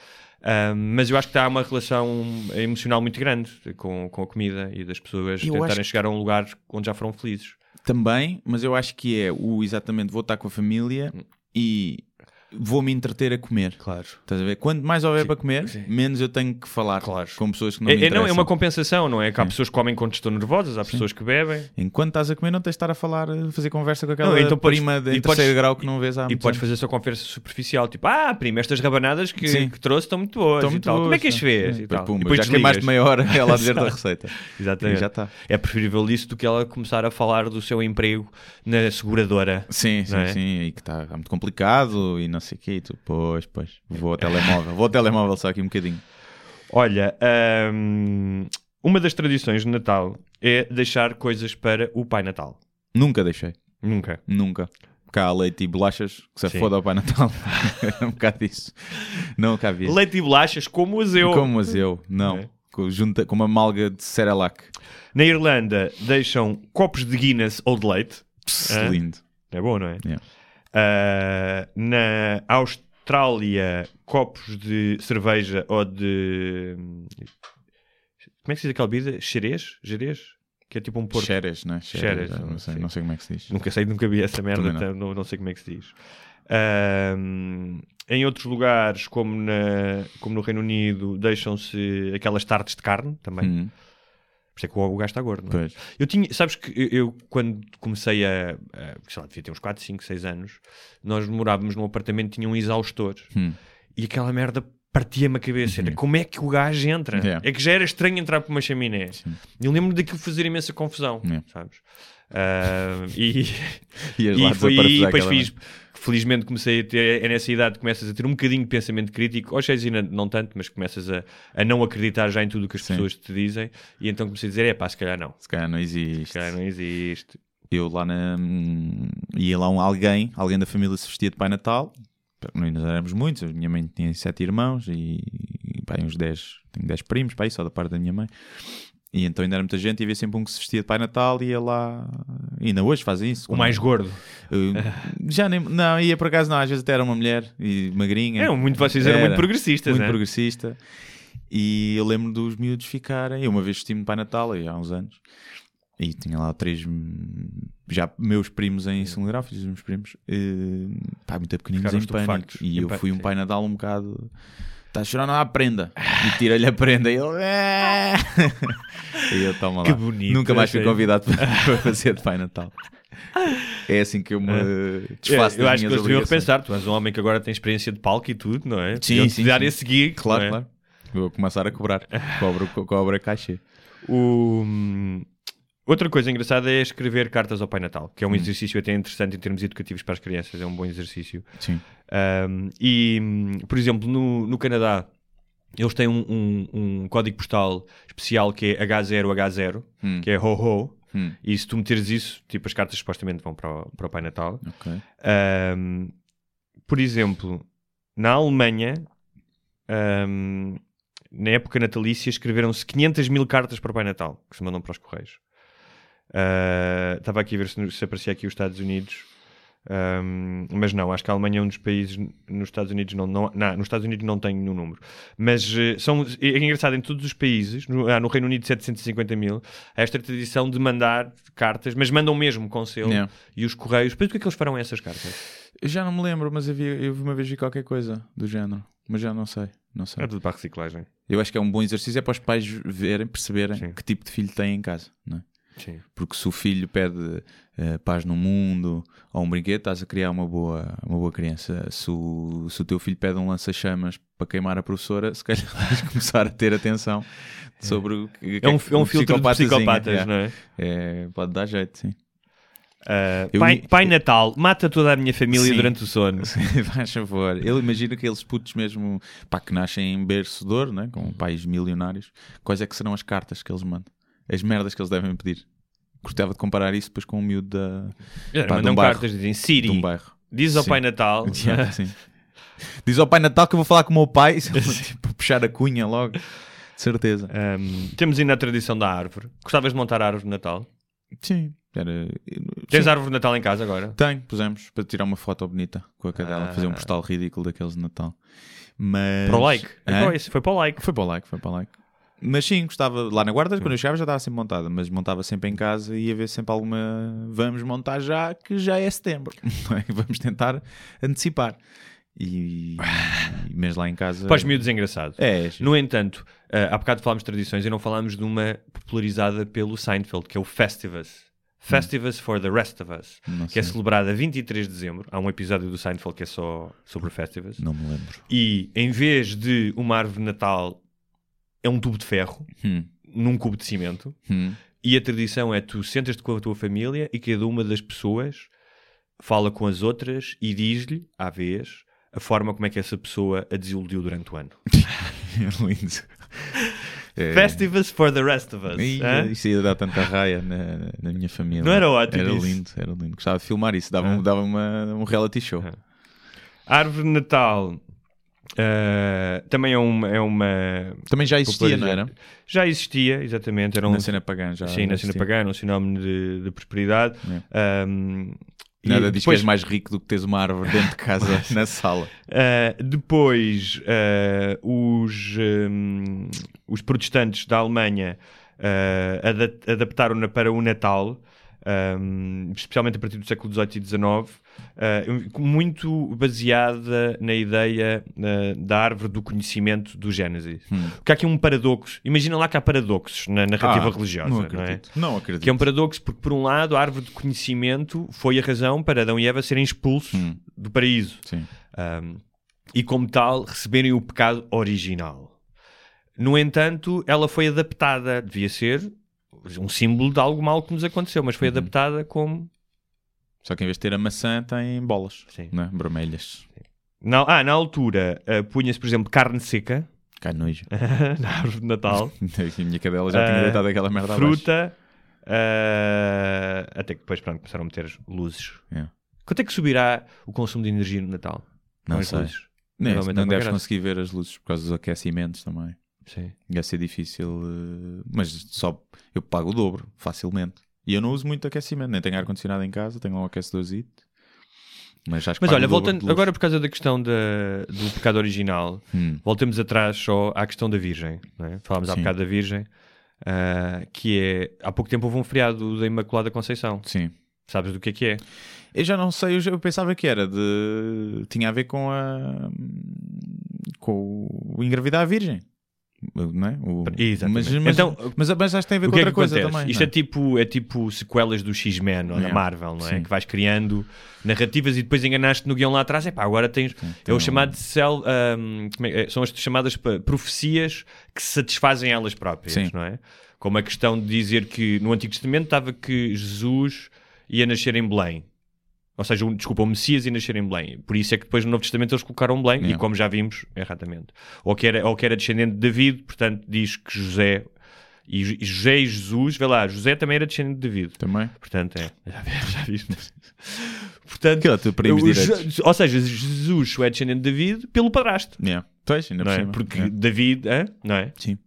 Um, mas eu acho que há uma relação emocional muito grande com, com a comida e das pessoas Eu tentarem chegar a um lugar onde já foram felizes. Também, mas eu acho que é o exatamente vou estar com a família e vou-me entreter a comer. Claro. Estás a ver? Quanto mais houver para comer, sim. menos eu tenho que falar Claro. com pessoas que não É, me é, não, interessam. é uma compensação, não é? Que há pessoas que comem quando estão nervosas, há pessoas que bebem. Enquanto estás a comer, não tens de estar a falar, a fazer conversa com aquela Não, então podes- prima de e em podes- terceiro grau que não vês há E podes fazer a sua conversa superficial, tipo, ah, prima, estas rabanadas que, Sim. que trouxe estão muito boas. Estão muito tal. Como é boas, que as fez? E depois, tal. pumba, E depois já queimaste desligas. meia hora ela a dizer a Exato. receita. Exatamente. E já está. É preferível isso do que ela começar a falar do seu emprego na seguradora. Sim, sim, é? sim. E que está muito complicado e não sei o quê. E tu, pois, pois. Vou ao telemóvel. Vou ao telemóvel só aqui um bocadinho. Olha, hum, uma das tradições de Natal é deixar coisas para o Pai Natal. Nunca deixei. Nunca. Nunca. Cá há leite e bolachas, que se Sim. foda ao Pai Natal. Era um bocado isso. Não cá havia. Leite e bolachas como os eu. Como mas eu, não. É. Com, junta, com uma malga de Cerelac. Na Irlanda deixam copos de Guinness ou de leite. Pss, Hã? lindo. É bom, não é? Yeah. Ah, na Austrália, copos de cerveja ou de. Como é que se diz aquela bebida? Xerez? Jerez? Que é tipo um porto. Xeres, né? Xeres, ah, não, sei, não sei como é que se diz. Nunca sei, nunca vi essa merda, não. então não. Não, sei como é que se diz. Ahm, em outros lugares, como, na, como no Reino Unido, deixam-se aquelas tartes de carne também. Hum, Por isso é que o, o gajo está gordo. Não é? Eu tinha, sabes que eu, eu, quando comecei a, a, sei lá, devia ter uns 4, 5, 6 anos, nós morávamos num apartamento que tinha um exaustor Hum. e aquela merda partia-me a cabeça. Era, como é que o gajo entra? Yeah. É que já era estranho entrar por uma chaminé. E eu lembro daquilo fazer imensa confusão, Yeah. sabes? Ah, e, e foi desaparecer depois fiz. Felizmente comecei a ter, é nessa idade, começas a ter um bocadinho de pensamento crítico, hoje ainda não tanto, mas começas a, a não acreditar já em tudo o que as Sim. pessoas te dizem, e então comecei a dizer: é pá, se calhar não, Se calhar não se existe. calhar não existe. Eu lá na. hum, ia lá um alguém, alguém da família se vestia de Pai Natal. Nós éramos muitos, a minha mãe tinha sete irmãos e, e pá, uns dez, tenho dez primos, pá, aí só da parte da minha mãe. E então ainda era muita gente e havia sempre um que se vestia de Pai Natal e ia lá. E ainda hoje fazem isso. O mais gordo. Eu- já nem. Não, ia por acaso não, às vezes até era uma mulher e magrinha. Eram muito, vocês eram Era. muito progressistas, muito né? progressista. E eu lembro dos miúdos ficarem. Eu uma vez vesti-me de Pai Natal, há uns anos. E tinha lá três. hum, Já meus primos em dos meus primos. pá, muito pequeninos Ficaram em pânico. E Em eu pânico, fui um. Pai Natal um bocado. Está a chorar, há prenda. E tira-lhe a prenda. E ele. "É." e eu toma lá. Que bonito, Nunca mais fui convidado para fazer de Pai Natal. É assim que eu me desfaço É, eu acho que eles deviam repensar. Tu és um homem que agora tem experiência de palco e tudo, não é? Sim, Deviam-te sim, dar esse gig. Claro, é? claro. Vou começar a cobrar. Cobro, co- cobra cachê. O... hum, Outra coisa engraçada é escrever cartas ao Pai Natal, que é um Hum. exercício até interessante em termos educativos para as crianças, é um bom exercício. Sim. Um, e, por exemplo, no, no Canadá, eles têm um, um- um código postal especial que é H0H0, Hum. que é ho-ho. Hum. E se tu meteres isso, tipo, as cartas supostamente vão para o, para o Pai Natal. Ok. Um, por exemplo, na Alemanha, na época natalícia, escreveram-se 500 mil cartas para o Pai Natal, que se mandam para os Correios. Uh, Estava aqui a ver se, se aparecia aqui os Estados Unidos. Um, mas não, acho que a Alemanha é um dos países nos Estados Unidos não, não, não nos Estados Unidos não tem nenhum número mas eh, são, é engraçado em todos os países no, ah, no Reino Unido 750 mil há esta tradição de mandar cartas mas mandam mesmo com selo Yeah. e os correios, depois o que é que eles farão essas cartas? Eu já não me lembro, mas havia, eu uma vez vi qualquer coisa do género. Mas já não sei. Não sei. É tudo para a reciclagem Eu acho que é um bom exercício é para os pais verem, perceberem Sim. que tipo de filho têm em casa. Não é? Sim. Porque se o filho pede eh, paz no mundo ou um brinquedo, estás a criar uma boa, uma boa criança. Se o, se o teu filho pede um lança-chamas para queimar a professora, se calhar vais começar a ter atenção sobre o que É um, é um filtro de psicopatas, yeah. não é? É, Pode dar jeito, sim. Eu pai, pai Natal, mata toda a minha família Sim. durante o sono. Faz favor. Eu imagino aqueles putos mesmo pá, que nascem em berço de ouro, né? com pais milionários. Quais é que serão as cartas que eles mandam? As merdas que eles devem pedir. Gostava de comparar isso depois com o miúdo da, Pá, de mandam um bairro. cartas, dizem de Siri, um bairro. diz ao Sim. Pai Natal. Yeah, sim. Diz ao Pai Natal que eu vou falar com o meu pai, tipo, puxar a cunha logo. De certeza. Um, temos ainda a tradição da árvore. Gostavas de montar a árvore de Natal? Sim. Era... Tens Sim. árvore de Natal em casa agora? Tenho, pusemos para tirar uma foto bonita com a cadela, Ah. fazer um postal ridículo daqueles de Natal. Mas... Para o like. É para esse, foi para o like. Foi para o like, foi para o like. Mas sim, gostava. Lá na guarda, quando eu chegava, já estava sempre montada, mas montava sempre em casa e ia ver sempre alguma. Vamos montar já, que já é setembro. é? Vamos tentar antecipar. E. mas lá em casa. Para os miúdos é engraçado. É, é. No entanto, ah, há bocado falámos de tradições e não falámos de uma popularizada pelo Seinfeld, que é o Festivus. Festivus for the Rest of Us, Não que é sei. celebrada a 23 de dezembro. Há um episódio do Seinfeld que é só sobre o Festivus. Não me lembro. E em vez de uma árvore de Natal, é um tubo de ferro Hum, num cubo de cimento. hum. E a tradição é tu sentas-te com a tua família e cada uma das pessoas fala com as outras e diz-lhe, à vez, a forma como é que essa pessoa a desiludiu durante o ano. É lindo. É- Festivus for the rest of us. Hã? isso ia dar tanta raia na, na minha família. Não era ótimo Era isso? lindo, era lindo. Gostava de filmar isso, dava, um- dava uma, um reality show. Árvore de Natal ah, também é uma, é uma. Também já existia, não era? Já existia, exatamente. Era um, Na cena pagã já. sim, já na cena pagã, era um sinónimo de, de prosperidade. Ahm, e Nada diz que depois- és mais rico do que teres uma árvore dentro de casa, na sala. Uh, depois, uh, os, um, os protestantes da Alemanha uh, ada- adaptaram-na para o Natal, um, especialmente a partir do século XVIII e XIX, uh, muito baseada na ideia uh, da árvore do conhecimento do Gênesis. Porque há aqui um paradoxo. Imagina lá que há paradoxos na narrativa Ah, religiosa. Não não é? acredito. Não acredito. Que é um paradoxo porque, por um lado, a árvore do conhecimento foi a razão para Adão e Eva serem expulsos Hum. do paraíso. Um, e como tal receberem o pecado original. No entanto, ela foi adaptada, devia ser um símbolo de algo mal que nos aconteceu, mas Uhum. foi adaptada como. Só que em vez de ter a maçã, tem bolas. Sim. Né? Vermelhas. Na, ah, na altura, uh, punha-se, por exemplo, carne seca Cai nojo. na árvore de Natal, a minha cadela já tinha Ah, deitado aquela merda fruta, uh, até que depois pronto, começaram a meter luzes. Yeah. Quanto é que subirá o consumo de energia no Natal? Não as sei. luzes? Nem, Vai aumentar não deves conseguir ver as luzes por causa dos aquecimentos também. Sim. Ia ser difícil, eh, mas só eu pago o dobro, facilmente. E eu não uso muito aquecimento, nem tenho ar-condicionado em casa, tenho um aquecedorzito. Mas acho que Mas olha, voltando agora por causa da questão da- do pecado original, Hum, voltemos atrás só à questão da Virgem. É? Falámos há Sim. bocado da Virgem, ah, que é. Há pouco tempo houve um feriado da Imaculada Conceição. sim. Sabes do que é que é? Eu já não sei, eu, já- eu pensava que era de. tinha a ver com a. com o engravidar a virgem. Não é? O- Exatamente. Mas, mas, Então, mas, mas acho que tem a ver com é outra que coisa acontece? também. Isto não é tipo, é tipo sequelas do X-Men ou da Yeah. Marvel, não é? Sim. Que vais criando narrativas e depois enganaste no guião lá atrás. Epá, agora tens. É Então- o chamado cel, ahm, como é- são as chamadas profecias que satisfazem elas próprias, Sim. não é? Como a questão de dizer que no Antigo Testamento estava que Jesus ia nascer em Belém. Ou seja, o- desculpa, o Messias ia nascer em Belém. Por isso é que depois no Novo Testamento eles colocaram Belém, e Yeah. como já vimos, erradamente. Ou que, era, ou que era descendente de David, portanto diz que José. E e José e Jesus, vê lá, José também era descendente de David. Também. Portanto, é. Já, já viste? Portanto, Que tu direitos. Je- ou seja, Jesus é descendente de David pelo padrasto. Yeah. Pois, ainda Não é? Porque Yeah. David, hã? não é? Sim.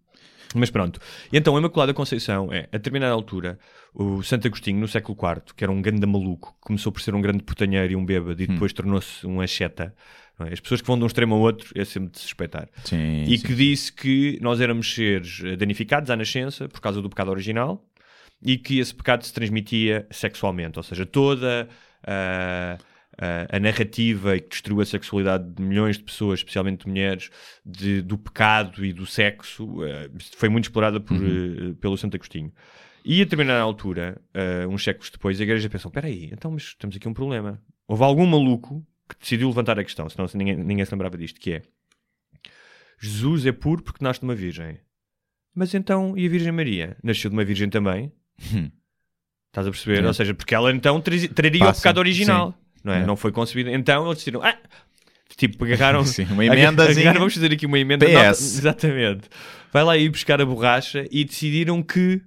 Mas pronto. E então, a Imaculada Conceição é, a determinada altura, o Santo Agostinho, no século IV, que era um grande maluco, começou por ser um grande putanheiro e um bêbado, e Hum. depois tornou-se um não é? As pessoas que vão de um extremo ao outro é sempre de se suspeitar. Sim, E sim. que disse que nós éramos seres danificados à nascença por causa do pecado original e que esse pecado se transmitia sexualmente, ou seja, toda a, a- narrativa que destruiu a sexualidade de milhões de pessoas, especialmente de mulheres, de- do pecado e do sexo, eh, foi muito explorada por, eh, pelo Santo Agostinho. E a determinada altura, eh, uns séculos depois, a igreja pensou: espera aí, então mas temos aqui um problema. Houve algum maluco que decidiu levantar a questão, senão ninguém, ninguém se lembrava disto, que é Jesus é puro porque nasce de uma virgem. Mas então, e a Virgem Maria? Nasceu de uma virgem também? Hum. Estás a perceber? É. Ou seja, porque ela então tra- traria o Passa, pecado original. Não, é? É. não foi concebida. Então eles decidiram, ah, tipo, agarraram. Sim, uma emendazinha. agarraram, vamos fazer aqui uma emenda. PS. nota- exatamente. Vai lá ir buscar a borracha e decidiram que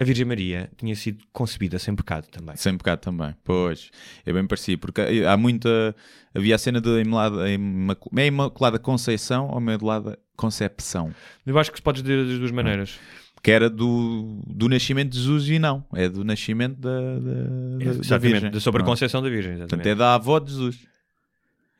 a Virgem Maria tinha sido concebida sem pecado também. Sem pecado também, pois. É bem parecido, porque há muita. Havia a cena da Imaculada, Imacu- é Imaculada Conceição ou Imaculada Concepção? Eu acho que se pode dizer das duas maneiras. Que era do, do nascimento de Jesus e não. É do nascimento da, da, da- da Virgem. da sobre a Pronto. conceição da Virgem. Portanto, Exatamente. é da avó de Jesus.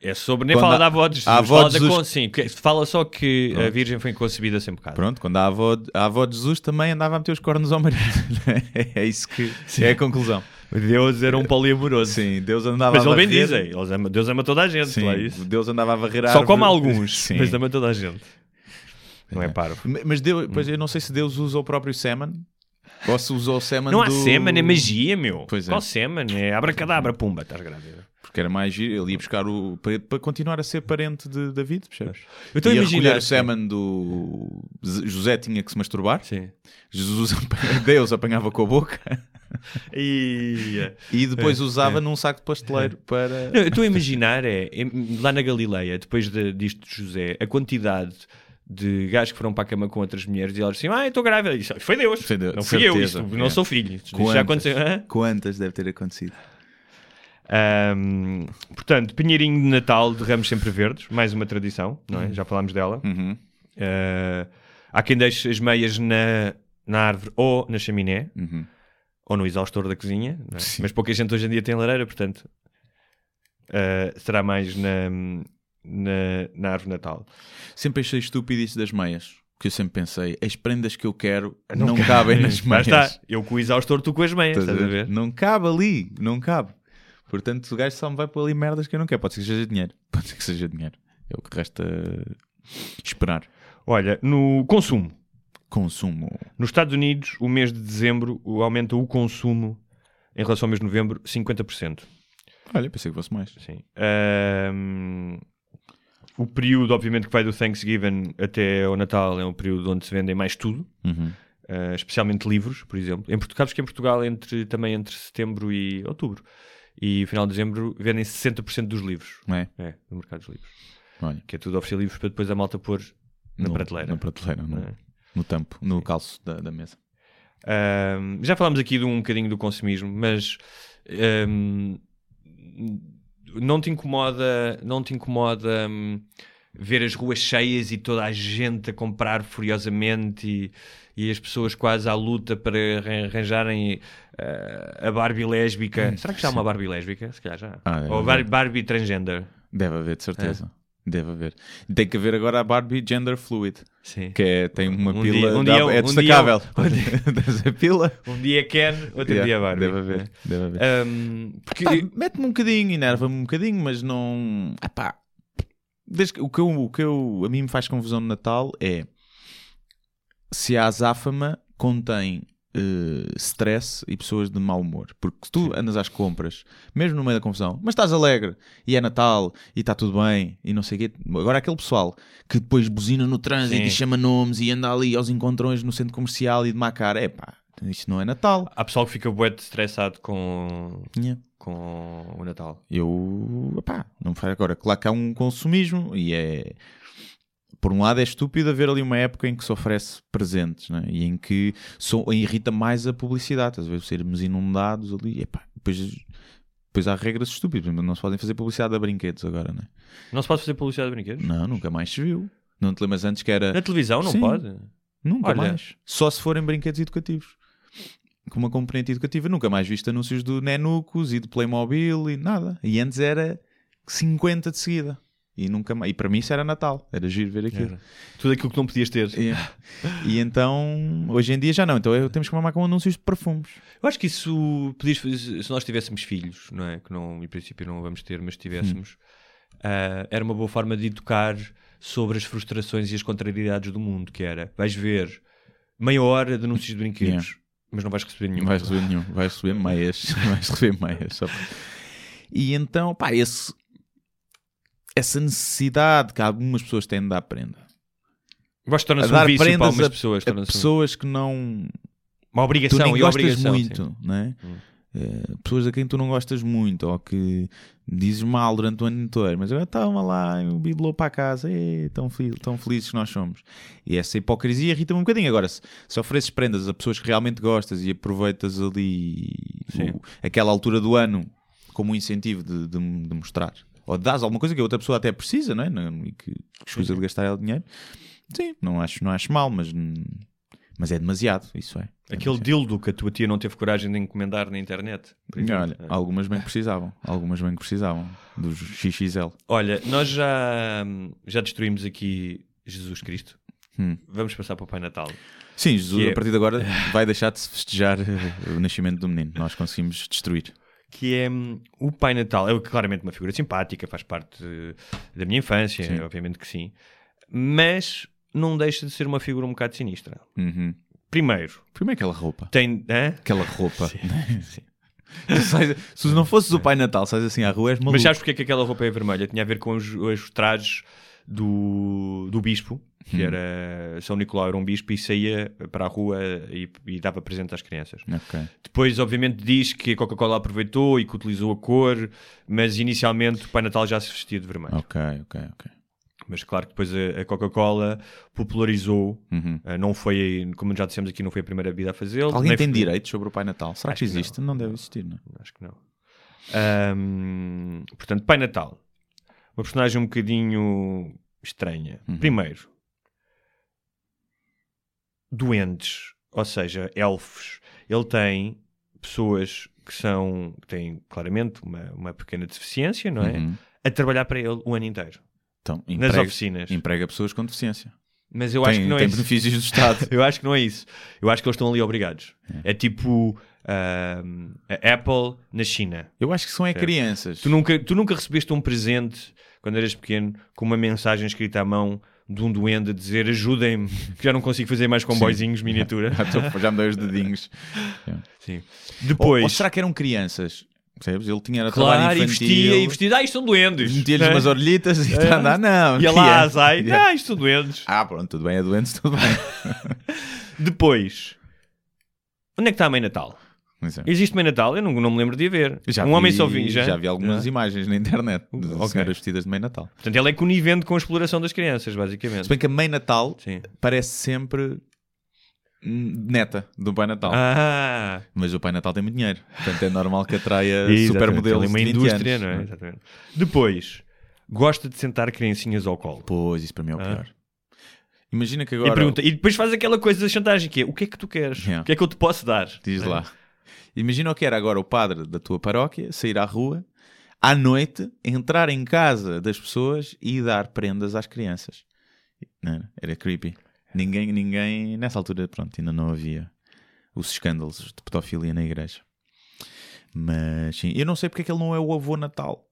É sobre, nem Quando fala há- da avó de Jesus, a avó fala de da Jesus- con- sim, fala só que a Pronto. Virgem foi concebida sem pecado. Pronto, quando a avó, de- a avó de Jesus também andava a meter os cornos ao marido. é isso que é a conclusão. Deus era um poliamoroso. Sim, Deus andava Mas a bem varrer. dizem, eles ama- Deus ama toda a gente, Sim, é isso. Deus andava a varrer a Só como alguns, Sim. mas ama toda a gente. Não é parvo. Mas Deus, pois eu não sei se Deus usa o próprio semen ou se usou o semen Não há do... semen, é magia, meu. Pois é. Qual semen? É abracadabra, pumba, estás grávida. Porque era mais giro, ele ia buscar o... Para, para continuar a ser parente de David, percebes? Eu estou a imaginar o assim. semen do... José tinha que se masturbar. Sim. Jesus, Deus apanhava com a boca E... e depois É, usava num saco de pasteleiro para... Não, eu estou a imaginar, é, lá na Galileia, depois de, disto de José, a quantidade de gajos que foram para a cama com outras mulheres e elas assim, ah, eu estou grávida. Disse, foi Deus, Foi Deus, não fui eu, certeza. isto, não É. sou filho. Isto já Quantas? aconteceu. Hã? Quantas deve ter acontecido? Ahm, portanto, pinheirinho de Natal de ramos sempre verdes, mais uma tradição, não é? Já falámos dela. Uhum. Ah, há quem deixe as meias na, na árvore ou na chaminé, Uhum. ou no exaustor da cozinha, é? Mas pouca gente hoje em dia tem lareira, portanto ah, será mais na, na, na árvore Natal. Sempre achei estúpido isso das meias. Que eu sempre pensei, as prendas que eu quero Não não, cabe. cabem nas meias. está, eu com o exaustor, tu com as meias, Estás estás a ver? Não cabe ali, não cabe. Portanto, o gajo só me vai pôr ali merdas que eu não quero. Pode ser que seja dinheiro. Pode ser que seja dinheiro. É o que resta esperar. Olha, no consumo. Consumo. Nos Estados Unidos, o mês de dezembro aumenta o consumo em relação ao mês de novembro 50%. Olha, pensei que fosse mais. Sim. O período, obviamente, que vai do Thanksgiving até ao Natal é um período onde se vendem mais tudo, Uhum. ah, especialmente livros, por exemplo. Em Portugal, que em Portugal, entre, também entre setembro e outubro e final de dezembro, vendem 60% dos livros. É? É, no mercado dos livros. Olha, Que é tudo oferecer livros para depois a malta pôr na no- prateleira. Na prateleira, no, é? no tampo, no calço da, da mesa. Ahm, já falámos aqui de um bocadinho do consumismo, mas não te incomoda, não te incomoda hum, ver as ruas cheias e toda a gente a comprar furiosamente e, e as pessoas quase à luta para arran- arranjarem ah, a Barbie lésbica. Será que já há uma Barbie lésbica? Se calhar já. Ah, Ou a Bar- Barbie transgender. Deve haver, de certeza. É. Deve haver. Tem que haver agora a Barbie Gender Fluid. Sim. Que é, tem uma Um pila. dia- um dá- dia- é um destacável. dia- a pila. Um dia Ken, outro Yeah, dia Barbie. Deve haver. Deve haver. Ahm, porque Mete-me um bocadinho, enerva-me um bocadinho, mas não. Epá, desde que- o, que eu, o que eu, a mim me faz confusão no Natal é se a azáfama contém eh, stress e pessoas de mau humor. Porque se tu andas às compras, mesmo no meio da confusão, mas estás alegre e é Natal e está tudo bem e não sei o quê. Agora aquele pessoal que depois buzina no trânsito Sim. e chama nomes e anda ali aos encontrões no centro comercial e de má cara, é pá, isto não é Natal. há pessoal que fica bué de estressado com, Yeah. com o Natal. Eu, opá, não me faz agora. Claro que há um consumismo e é. Por um lado é estúpido haver ali uma época em que se oferece presentes né? e em que só irrita mais a publicidade. A ver? Sermos inundados ali. Epá, depois, depois há regras estúpidas. Não se podem fazer publicidade a brinquedos agora, né? Não se pode fazer publicidade de brinquedos? Não, nunca mais se viu. Não te lembras antes que era. Na televisão não Sim. pode? Nunca Olha. mais. Só se forem brinquedos educativos. Com uma componente educativa, nunca mais viste anúncios do Nenucos e do Playmobil e nada. E antes era 50 de seguida. E, nunca mais. e para mim isso era Natal. Era giro ver aquilo. Era. Tudo aquilo que não podias ter. E, e então, hoje em dia já não. Então eu- temos que mamar com anúncios de perfumes. Eu acho que isso podias fazer, se nós tivéssemos filhos, não é? Que não, em princípio não vamos ter, mas tivéssemos, ah, era uma boa forma de educar sobre as frustrações e as contrariedades do mundo, que era, vais ver meia hora de anúncios de brinquedos, mas não vais receber nenhum. Não vais receber nenhum. Vais receber meias. vais receber meias. só E então, pá, esse, essa necessidade que algumas pessoas têm de dar prenda. A torna-se dar um vício para algumas a- pessoas. a um- pessoas que não Uma tu obrigação nem e gostas obrigação. muito, sim. não é? Hum. Eh, pessoas a quem tu não gostas muito ou que dizes mal durante o ano inteiro, mas agora estavam lá, o bibelô para a casa, "Ê, tão, fel- tão felizes que nós somos. E essa hipocrisia irrita-me um bocadinho. Agora, se, se ofereces prendas a pessoas que realmente gostas e aproveitas ali o- aquela altura do ano como um incentivo de, de, de mostrar, ou dás alguma coisa que a outra pessoa até precisa, não é? E que escusa de gastar ela dinheiro, sim, não acho, não acho mal, mas, mas é demasiado, isso é. É Aquele demasiado. dildo que a tua tia não teve coragem de encomendar na internet. Olha, É. algumas bem que precisavam. Algumas bem que precisavam. Dos XXL. Olha, nós já, já destruímos aqui Jesus Cristo. Hum. Vamos passar para o Pai Natal. Sim, Jesus Que é- a partir de agora vai deixar de se festejar o nascimento do menino. Nós conseguimos destruir. Que é hum, o Pai Natal. É claramente uma figura simpática, faz parte eh, da minha infância, Sim. obviamente que sim, mas não deixa de ser uma figura um bocado sinistra. Uhum. Primeiro, Primeiro aquela roupa. tem. hã? Aquela roupa. Sim. Sais- se não fosses o Pai Natal, sais assim à rua, és maluco. Mas sabes porque é que aquela roupa é vermelha? Tinha a ver com os, os trajes do, do bispo, que Hum. era São Nicolau, era um bispo e saía para a rua e, e dava presente às crianças. Ok. Depois, obviamente, diz que a Coca-Cola aproveitou e que utilizou a cor, mas inicialmente o Pai Natal já se vestia de vermelho. Ok, ok, ok. Mas claro que depois a, a Coca-Cola popularizou, Uhum. uh, não foi, como já dissemos aqui, não foi a primeira bebida a fazê-lo. Alguém tem foi- direitos sobre o Pai Natal? Será Acho que que não. existe? Não, deve existir, não é? Acho que não. Ahm, portanto, Pai Natal. Uma personagem um bocadinho estranha. Uhum. Primeiro, doentes, ou seja, elfos. Ele tem pessoas que são que têm claramente uma, uma pequena deficiência, não é? Uhum. A trabalhar para ele o ano inteiro. Então, Nas emprega, oficinas. emprega pessoas com deficiência. Mas eu tem acho que não é isso. benefícios do Estado. Eu acho que não é isso. Eu acho que eles estão ali obrigados. É, tipo ahm, a Apple na China. Eu acho que são é Certo. crianças. Tu nunca, tu nunca recebeste um presente quando eras pequeno com uma mensagem escrita à mão de um duende a dizer ajudem-me, que já não consigo fazer mais comboizinhos miniatura. Já, me dei os dedinhos. Sim. Ou, Depois, ou será que eram crianças? Percebes? Ele tinha era claro, e vestia, e vestia, ah, isto são duendes. Metia-lhes né? umas orelhitas e andar. Não, Ia que lá, é? azai, Yeah. ah, isto são duendes. Ah, pronto, tudo bem, é doentes, tudo bem. Depois, onde é que está a Mãe Natal? Mas é. Existe Mãe Natal? Eu não, não me lembro de a ver. Já um homem vi- só vi, já? Já vi algumas Ah. imagens na internet de Ok. senhoras vestidas de meio Natal. Portanto, ele é conivente com a exploração das crianças, basicamente. Se bem que a meio Natal Sim. parece sempre neta do Pai Natal. Ah, Mas o Pai Natal tem muito dinheiro. Portanto é normal que atraia supermodelos é uma de 20 indústria, anos. não é? Exatamente. Depois, gosta de sentar criancinhas ao colo. Pois, isso para mim é o Ah. pior. Imagina que E, agora... pergunta, e depois faz aquela coisa da chantagem que é, o que é que tu queres? Yeah. O que é que eu te posso dar? Diz é? lá. Imagina o que era agora o padre da tua paróquia sair à rua à noite, entrar em casa das pessoas e dar prendas às crianças. Era? Era creepy. Ninguém, ninguém, nessa altura, pronto, ainda não havia os escândalos de pedofilia na igreja. Mas sim, eu não sei porque é que ele não é o avô Natal.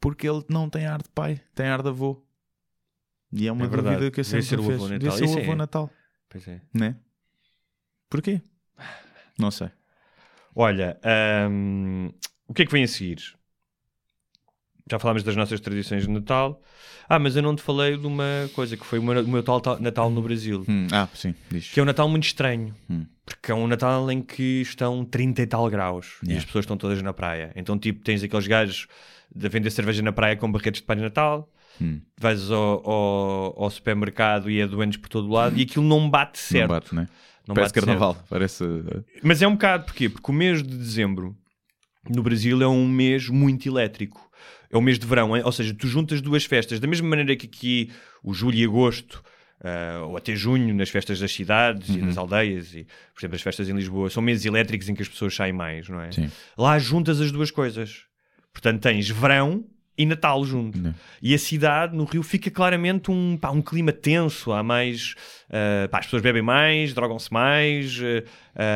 Porque ele não tem ar de pai, tem ar de avô. E é uma É verdade. dúvida que eu sempre ser o avô Devia Natal. ser o avô é. Natal, Pois é. né? Porquê? Não sei. Olha, hum, o que é que vem a seguir? Já falámos das nossas tradições de Natal. Ah, mas eu não te falei de uma coisa que foi o meu, o meu tal, tal- Natal no Brasil. Hum, ah, sim, diz. Que é um Natal muito estranho. Hum. Porque é um Natal em que estão 30 e tal graus e Yeah. as pessoas estão todas na praia. Então, tipo, tens aqueles gajos de vender cerveja na praia com barretes de Pai de Natal. Hum. Vais ao, ao, ao supermercado e é doentes por todo lado e aquilo não bate certo. Não bate, né? Não Parece carnaval. Parece. certo. Mas é um bocado, porquê? Porque o mês de dezembro no Brasil é um mês muito elétrico. É o mês de verão, ou seja, tu juntas duas festas, da mesma maneira que aqui o julho e agosto, ah, ou até junho, nas festas das cidades e Uhum. das aldeias, e, por exemplo, as festas em Lisboa, são meses elétricos em que as pessoas saem mais, não é? Sim. Lá juntas as duas coisas. Portanto, tens verão e Natal junto. Não. E a cidade, no Rio, fica claramente um, pá, um clima tenso. Há mais. ah, pá, as pessoas bebem mais, drogam-se mais. ah,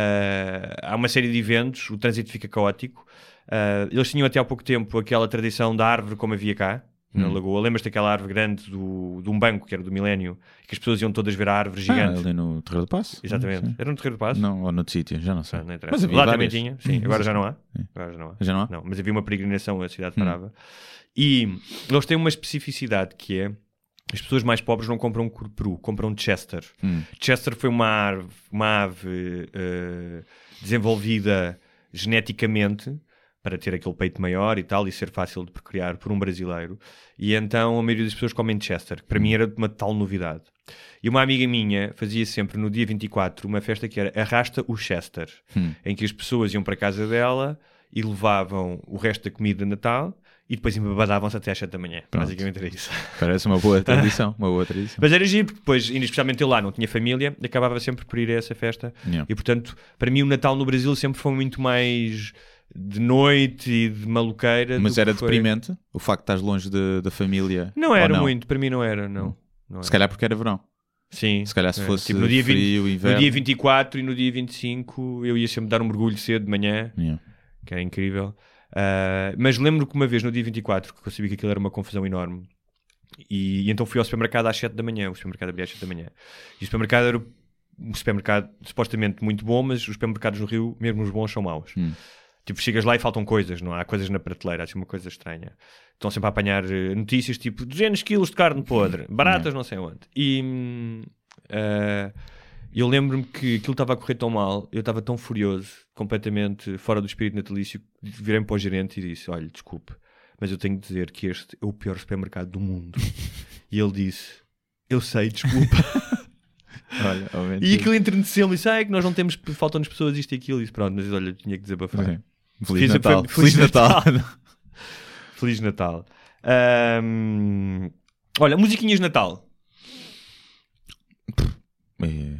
ah, há uma série de eventos, o trânsito fica caótico. Ah, eles tinham até há pouco tempo aquela tradição da árvore como havia cá, na Hum. Lagoa. Lembras-te daquela árvore grande do, de um banco, que era do milénio, que as pessoas iam todas ver a árvore Ah, gigante? ali no Terreiro do Passo? Exatamente. Era no Terreiro do Passo? Não, ou noutro sítio, já não sei. Ah, não. Mas Lá também várias. tinha, sim. Hum, Agora já não há. Agora já não há. Já não há? Não, mas havia uma peregrinação, a cidade Hum. E eles têm uma especificidade que é as pessoas mais pobres não compram peru, compram Chester. Hum. Chester foi uma ave, uma ave eh, desenvolvida geneticamente para ter aquele peito maior e tal e ser fácil de procriar por um brasileiro. E então a maioria das pessoas comem Chester, que para mim era uma tal novidade. E uma amiga minha fazia sempre no dia 24 uma festa que era Arrasta o Chester, Hum. em que as pessoas iam para a casa dela e levavam o resto da comida de Natal e depois embabadavam-se até às 7 da manhã. Pronto. Basicamente era isso. Parece uma boa tradição. uma boa tradição. Mas era giro, porque depois, especialmente eu lá, não tinha família, acabava sempre por ir a essa festa. Yeah. E portanto, para mim, o Natal no Brasil sempre foi muito mais de noite e de maluqueira. Mas era foi- deprimente o facto de estás longe da família? Não era muito, para mim não era, não. Não Se era. calhar porque era verão. Sim. Se calhar se É, fosse tipo, no dia 20 frio, inverno. No dia 24 e no dia 25 eu ia sempre dar um mergulho cedo de manhã, Yeah. que era incrível. Ah, mas lembro que uma vez no dia 24, que eu sabia que aquilo era uma confusão enorme, e, e então fui ao supermercado às 7 da manhã. O supermercado abria às 7 da manhã. E o supermercado era um supermercado supostamente muito bom, mas os supermercados no Rio, mesmo os bons, são maus. Hum. Tipo, chegas lá e faltam coisas, não há coisas na prateleira, assim uma coisa estranha. Estão sempre a apanhar eh, notícias tipo 200 quilos de carne podre, baratas não sei onde. E hum, eh, eu lembro-me que aquilo estava a correr tão mal, eu estava tão furioso, completamente fora do espírito natalício, virei-me para o gerente e disse: Olha, desculpe, mas eu tenho de dizer que este é o pior supermercado do mundo. e ele disse: Eu sei, desculpa. Olha, e aquilo entreneceu-me e disse: Ah, é que nós não temos, faltam-nos pessoas isto e aquilo. E disse: Pronto, mas olha, tinha que desabafar. Sim. Feliz Fiz Natal. foi- Feliz Natal. Feliz Natal. Ahm, olha, musiquinhas de Natal. é,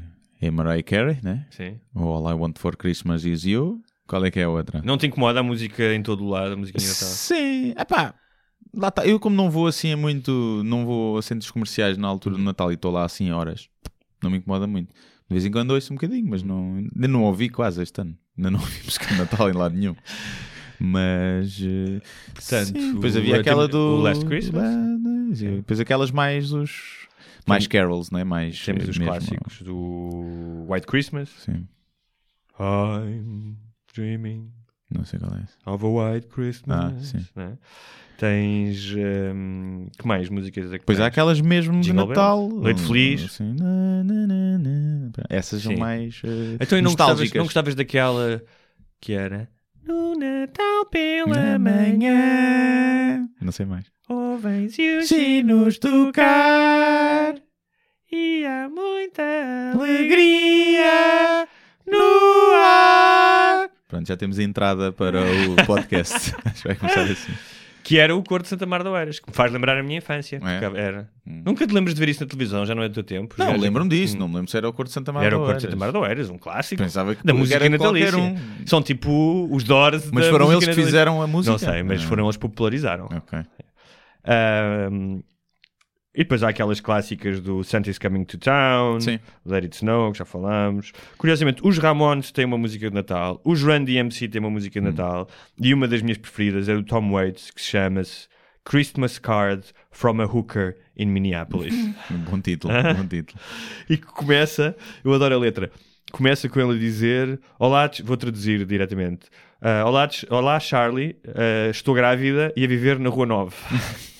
é Mariah Carey, né? Sim. O All I Want for Christmas is You. Qual é que é a outra? Não te incomoda a música em todo o lado, a musiquinha de Natal? Sim, epá, lá tá. Eu, como não vou assim a muito, não vou a centros comerciais na altura do Natal e estou lá assim horas, não me incomoda muito. De vez em quando ouço um bocadinho, mas não, ainda não ouvi quase este ano. Ainda não ouvi música de Natal em lado nenhum. Mas, eh, Portanto, sim, depois havia aquela o do Last Christmas. depois aquelas mais os mais carols, né? Mais Temos eh, os mesmo, clássicos do White Christmas. Sim, I'm dreaming não sei qual é. esse. of a White Christmas. Ah, sim. né? Tens. hum, que mais músicas é que Pois há tens? aquelas mesmo de Jingle Natal. Bells, Noite Feliz. Assim, na, na, na. Essas são Sim. mais eh, Então, não gostavas, não gostavas daquela que era. No Natal pela manhã, Não sei mais. ouvem-se os Sinos tocar, e há muita alegria no ar. Pronto, já temos a entrada para o podcast. Acho que vai começar assim. Que era o cor de Santa Mar de Oeiras, que me faz lembrar a minha infância. É? Era. Hum. Nunca te lembras de ver isso na televisão, já não é do teu tempo. Não, lembro-me disso. Hum. Não me lembro se era o Cor de Santa Maria. Era o cor de Santa Mar de Oeiras, um clássico. Pensava que da música natalícia. um. São tipo os Doors Mas foram eles que natalícia. fizeram a música? Não sei, mas Ah. foram eles que popularizaram. Ok. Ahm, e depois há aquelas clássicas do Santa's Coming to Town, Sim. Let It Snow, que já falámos. Curiosamente, os Ramones têm uma música de Natal, os Run DMC têm uma música Hum. de Natal, e uma das minhas preferidas é do Tom Waits, que se chama-se Christmas Card from a Hooker in Minneapolis. Um bom título. um bom título. e que começa, eu adoro a letra, começa com ele a dizer: Olá, vou traduzir diretamente. Ah, olá, olá, Charlie, ah, estou grávida e a viver na Rua 9.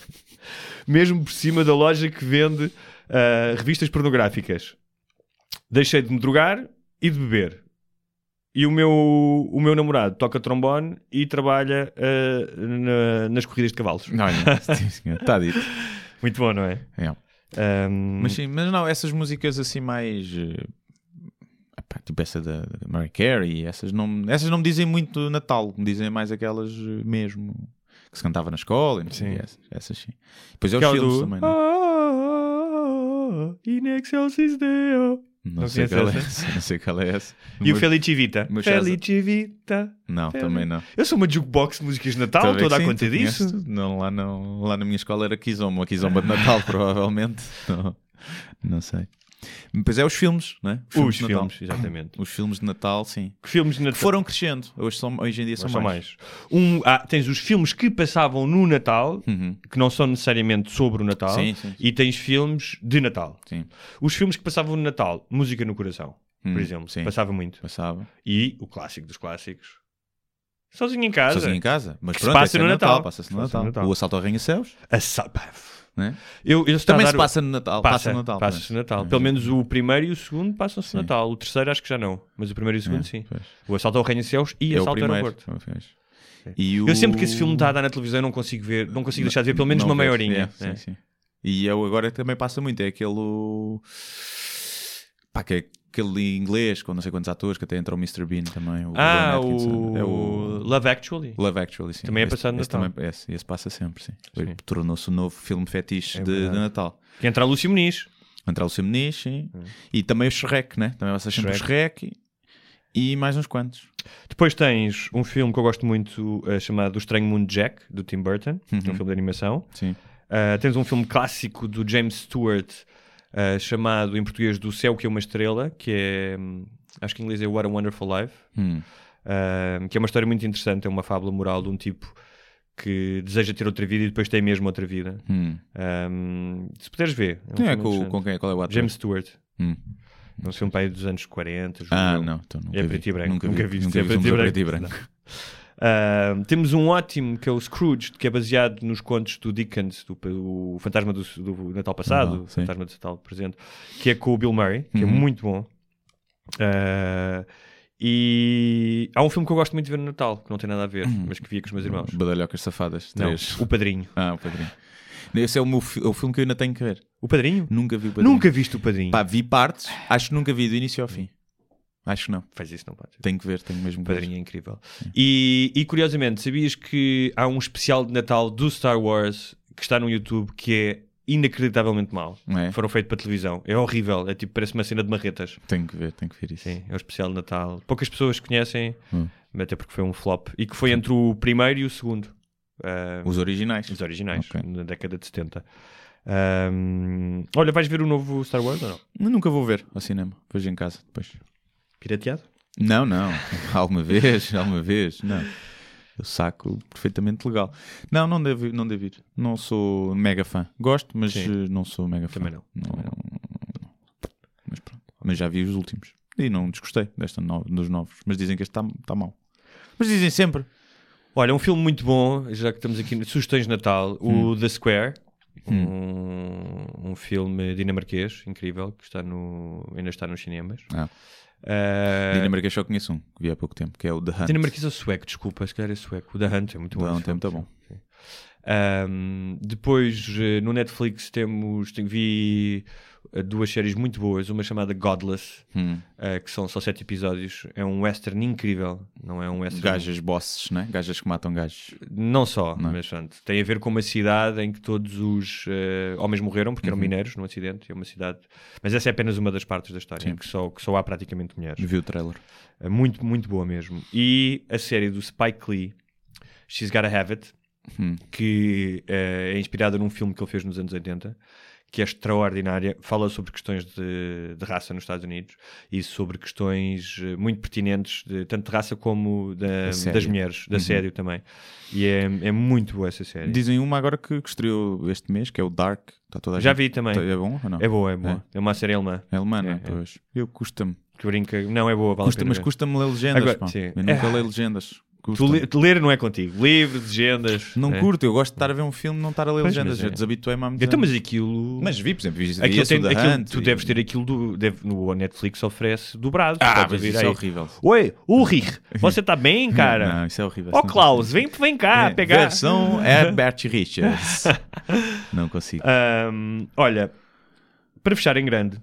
Mesmo por cima da loja que vende ah, revistas pornográficas. Deixei de me drogar e de beber. E o meu, o meu namorado toca trombone e trabalha ah, na- nas corridas de cavalos. Olha, sim, senhor. Está dito. Muito bom, não é? É. Ahm, Mas sim, mas não, essas músicas assim mais. eh, epá, tipo essa da, da Mariah Carey, essas não, essas não me dizem muito Natal, me dizem mais aquelas mesmo que se cantava na escola e não sei essas, essas sim. Depois é os Aquela filmes do- também, não, é? Ah, in excelsis Deo. não, não sei qual é essa? não sei qual é essa. E o Mas- Felice Vita. mas já- Felice Vita. Não, Feliz- também não. Eu sou uma jukebox de músicas de Natal, Estou a dar conta conheces disso. Não, lá, não, lá na minha escola era Kizomba, Kizomba de Natal, provavelmente. Não, não sei. Depois é os filmes, né? Os de Natal. filmes, exatamente. Os filmes de Natal, sim. Que filmes de Que Natal? foram crescendo. Hoje, são, hoje em dia são, São mais. mais. Um, ah, tens os filmes que passavam no Natal, Uhum. que não são necessariamente sobre o Natal, Sim, sim, sim. e tens filmes de Natal. Os filmes que passavam no Natal, Música no Coração, Hum, por exemplo, passava muito. Passava. E o clássico dos clássicos, Sozinho em Casa. Sozinho em casa. Mas Que se pronto, passa esse é no Natal. Passa-se no Passa Natal. no Natal. O Assalto ao Arranha-Céus. A sa- pá, Né? Eu, eu Também se passa no Natal. Passa, no Natal. Passa-se no Natal. Pelo menos o primeiro e o segundo passam-se no Natal. O terceiro acho que já não. Mas o primeiro e o segundo É, sim. pois. O Assalto ao Arranha-Céus e É o Assalto ao. Aeroporto. E o... Eu sempre que esse filme está a dar na televisão não consigo ver, não consigo deixar de ver pelo menos Não uma meia horinha. É, né? sim, sim. E eu agora também passa muito. É aquele. Pá, que é aquele inglês com não sei quantos atores que até entra o Mr. Bean também. O Ah, o... É o Love Actually. Love Actually, sim. Também é passado no esse Natal. Também, esse, esse passa sempre, sim. Sim. Tornou-se o novo filme fetiche É de, de. Natal. Que entra a Lúcia Muniz. Entrar o seu Muniz, sim. E também o Shrek, né? Também passa sempre o Shrek e, mais uns quantos. Depois tens um filme que eu gosto muito eh, chamado O Estranho Mundo Jack, do Tim Burton, é um Uhum. filme de animação. Sim. Uh, tens um filme clássico do James Stewart uh, chamado em português Do Céu que é uma Estrela, que é, hum, acho que em inglês é What a Wonderful Life, Hum. uh, que é uma história muito interessante, é uma fábula moral de um tipo que deseja ter outra vida e depois tem mesmo outra vida. Hum. Um, se puderes ver. um Quem é com, com quem? Qual é o ator? James Stewart. Hum. É um filme aí dos anos 40. julgo Ah, não. Então nunca É vi. preto e branco. Nunca, Nunca vi. Nunca é vi a branco. preto e branco. Uh, temos um ótimo que é o Scrooge, que é baseado nos contos do Dickens, do, o Fantasma do, do Natal Passado, Ah, o. Fantasma do Natal Presente, que é com o Bill Murray, que é Uhum. muito bom. Uh, E há um filme que eu gosto muito de ver no Natal, que não tem nada a ver, mas que via com os meus irmãos. Badalhocas Safadas. Não, Três. O Padrinho. Ah, o Padrinho. Esse é o, meu, fi- é o filme que eu ainda tenho que ver. O Padrinho? Nunca vi o Padrinho. Nunca viste o Padrinho. Pá, vi partes, acho que nunca vi do início ao fim. Acho que não. Faz isso, não pode. Tenho que ver, tenho mesmo que ver. Padrinho é incrível. E, e curiosamente, sabias que há um especial de Natal do Star Wars que está no YouTube que é inacreditavelmente mau. É? Foram feitos para televisão. É horrível. É tipo, parece uma cena de marretas. Tenho que ver, tenho que ver isso. Sim, é o especial de Natal. Poucas pessoas conhecem, Hum. até porque foi um flop. E que foi entre o primeiro e o segundo. Ah, Os originais. os originais, Ok. na década de 70. Ahm, olha, vais ver o novo Star Wars ou não? Mas nunca vou ver ao cinema. Vejo em casa depois. Pirateado? Não, não. Alguma vez, alguma vez. Não. Eu saco perfeitamente legal. Não, não devo, não devo ir. Não sou mega fã. Gosto, mas Sim. eh, não sou mega fã. Também não, também não. Mas pronto. Mas já vi os últimos. E não desgostei desta no- dos novos. Mas dizem que este está tá mau. Mas dizem sempre. Olha, um filme muito bom, já que estamos aqui, sugestões de Natal, Hum. o The Square, um, um filme dinamarquês incrível que está no, ainda está nos cinemas. Ah. Uh, Dinamarquês só conheço um, que vi há pouco tempo, que é o The Hunt. Dinamarquês ou sueco, desculpa, se calhar é sueco. O The Hunt é muito bom. Esse filme, tempo, tá bom. sim. Um, depois eh, no Netflix temos vi eh, duas séries muito boas, uma chamada Godless, Hum. eh, que são só sete episódios. É um western incrível, não é um western. Gajas bosses, né? Gajas que matam gajos. Não só, Não é? mas pronto, tem a ver com uma cidade em que todos os eh, homens morreram porque eram Uhum. mineiros num acidente. É uma cidade, mas essa é apenas uma das partes da história, Sim. que só, que só há praticamente mulheres. Vi o trailer. É muito, muito boa mesmo. E a série do Spike Lee, She's Gotta Have It, Hum. que eh, é inspirada num filme que ele fez nos anos 80, que é extraordinária. Fala sobre questões de, de raça nos Estados Unidos e sobre questões eh, muito pertinentes, de, tanto de raça como da- das mulheres, de Uhum. assédio também. E é, é muito boa essa série. Dizem uma agora que, que estreou este mês, que é o Dark. Toda Já gente- vi também. É bom ou não? É boa, é boa. É, uma série alemã. É alemã, é? É, é. Pois. Eu custa-me. Que brinca. Não, é boa, vale a Custa, pena mas custa-me ler legendas. Agora. Eu nunca É. leio legendas. Tu le- ler não é contigo. Livros, legendas. Não é. curto, eu gosto de estar a ver um filme não estar a ler Pois, legendas. mas Eu é. desabituei-me há muito Então, mas aquilo. Mas vi, por exemplo, vi, Aquilo tem, aquilo- Hunt tu e- deves ter aquilo do. Deve, no Netflix oferece dobrado. Ah, mas isso aí. é horrível. Oi, Ulrich, você tá bem, cara? Não, isso é horrível. Ó, não Klaus, vem, vem cá É, pegar. Versão Herbert Richards. não consigo. Ahm, olha, para fechar em grande,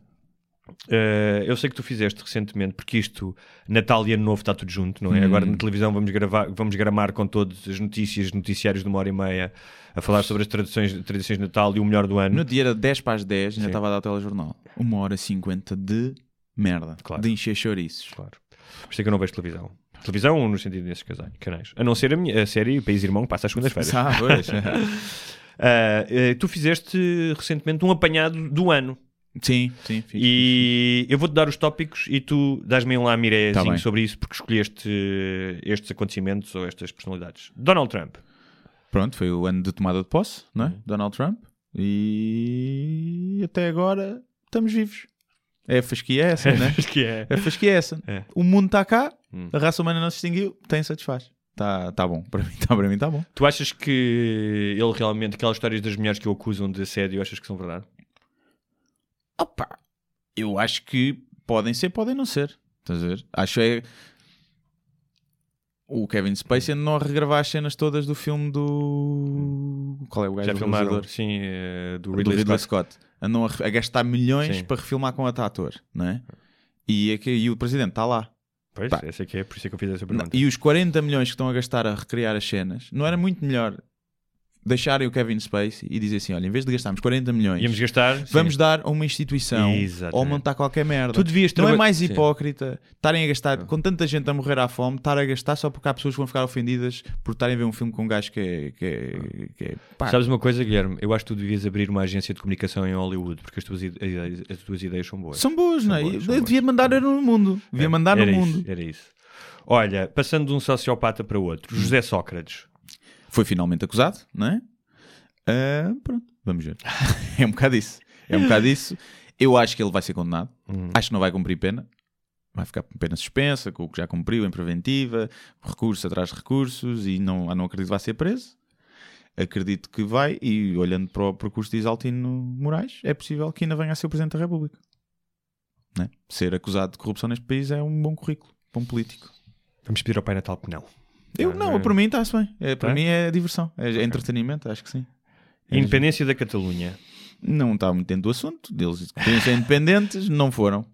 eh, eu sei que tu fizeste recentemente, porque isto, Natal e Ano Novo está tudo junto, não é? Hum. Agora na televisão vamos, gravar, vamos gramar com todas as notícias, noticiários de uma hora e meia, a falar sobre as tradições, tradições de Natal e o melhor do ano. No dia era 10 para as 10, ainda estava a dar o telejornal. Uma hora e 50 de merda. Claro. De encher chouriços. Claro. Por isso é que eu não vejo televisão. Televisão no sentido desses canais. A não ser a, minha, a série País Irmão que passa às segundas-feiras. Ah, pois. Eh, tu fizeste recentemente um apanhado do ano. Sim, sim. fiz, E eu vou-te dar os tópicos e tu dás-me um lá Tá mirézinho bem. sobre isso porque escolheste eh, estes acontecimentos ou estas personalidades. Donald Trump. Pronto, foi o ano de tomada de posse, não é? Uhum. Donald Trump. E até agora estamos vivos. É a fasquia essa, né? Acho que é. A fasquia essa. É. O mundo está cá, Hum. a raça humana não se extinguiu, tem satisfaz. Tá, tá bom, para mim está para mim tá bom. Tu achas que ele realmente, aquelas histórias das mulheres que o acusam de assédio, achas que são verdade? Opa, eu acho que podem ser, podem não ser. Estás a ver? Acho é. O Kevin Spacey a regravar as cenas todas do filme do. Qual é o gajo Já do filmaram, realizador? sim, eh, do do Ridley, Ridley Scott. Scott. Andam a, a gastar milhões Sim. para refilmar com outro ator, não é? E, é e o presidente está lá. Pois, Pá. esse é que é, por isso é que eu fiz essa Não, pergunta. E os 40 milhões que estão a gastar a recriar as cenas, não era muito melhor deixarem o Kevin Spacey e dizer assim: olha, em vez de gastarmos 40 milhões, Íamos gastar. sim. vamos dar a uma instituição Exatamente. ou montar qualquer merda. Tu devias Não é mais Sim. hipócrita estarem a gastar, com tanta gente a morrer à fome, estar a gastar só porque há pessoas que vão ficar ofendidas por estarem a ver um filme com um gajo que é. Que é, que é pá, Sabes uma coisa, Guilherme? Eu acho que tu devias abrir uma agência de comunicação em Hollywood porque as tuas ideias, as tuas ideias são boas. são boas, não é? boas, Eu devia mandar era no mundo. Devia mandar no era mundo. Isso, era isso. Olha, passando de um sociopata para outro, José Sócrates. Foi finalmente acusado, não é? Ah, pronto, vamos ver. é um bocado isso. É um bocado isso. Eu acho que ele vai ser condenado. Acho que não vai cumprir pena. Vai ficar com pena suspensa, com o que já cumpriu em preventiva, recurso atrás de recursos e não, não acredito que vai ser preso. Acredito que vai, e olhando para o percurso de Isaltino Moraes, é possível que ainda venha a ser o Presidente da República. Não é? Ser acusado de corrupção neste país é um bom currículo. um político. Vamos pedir ao Pai Natal que não. Eu não, para mim está-se bem. É, para Tá? mim é diversão, é, é entretenimento, acho que sim. É Independência da Catalunha. Não está muito dentro do assunto. Deles queriam ser independentes, não foram.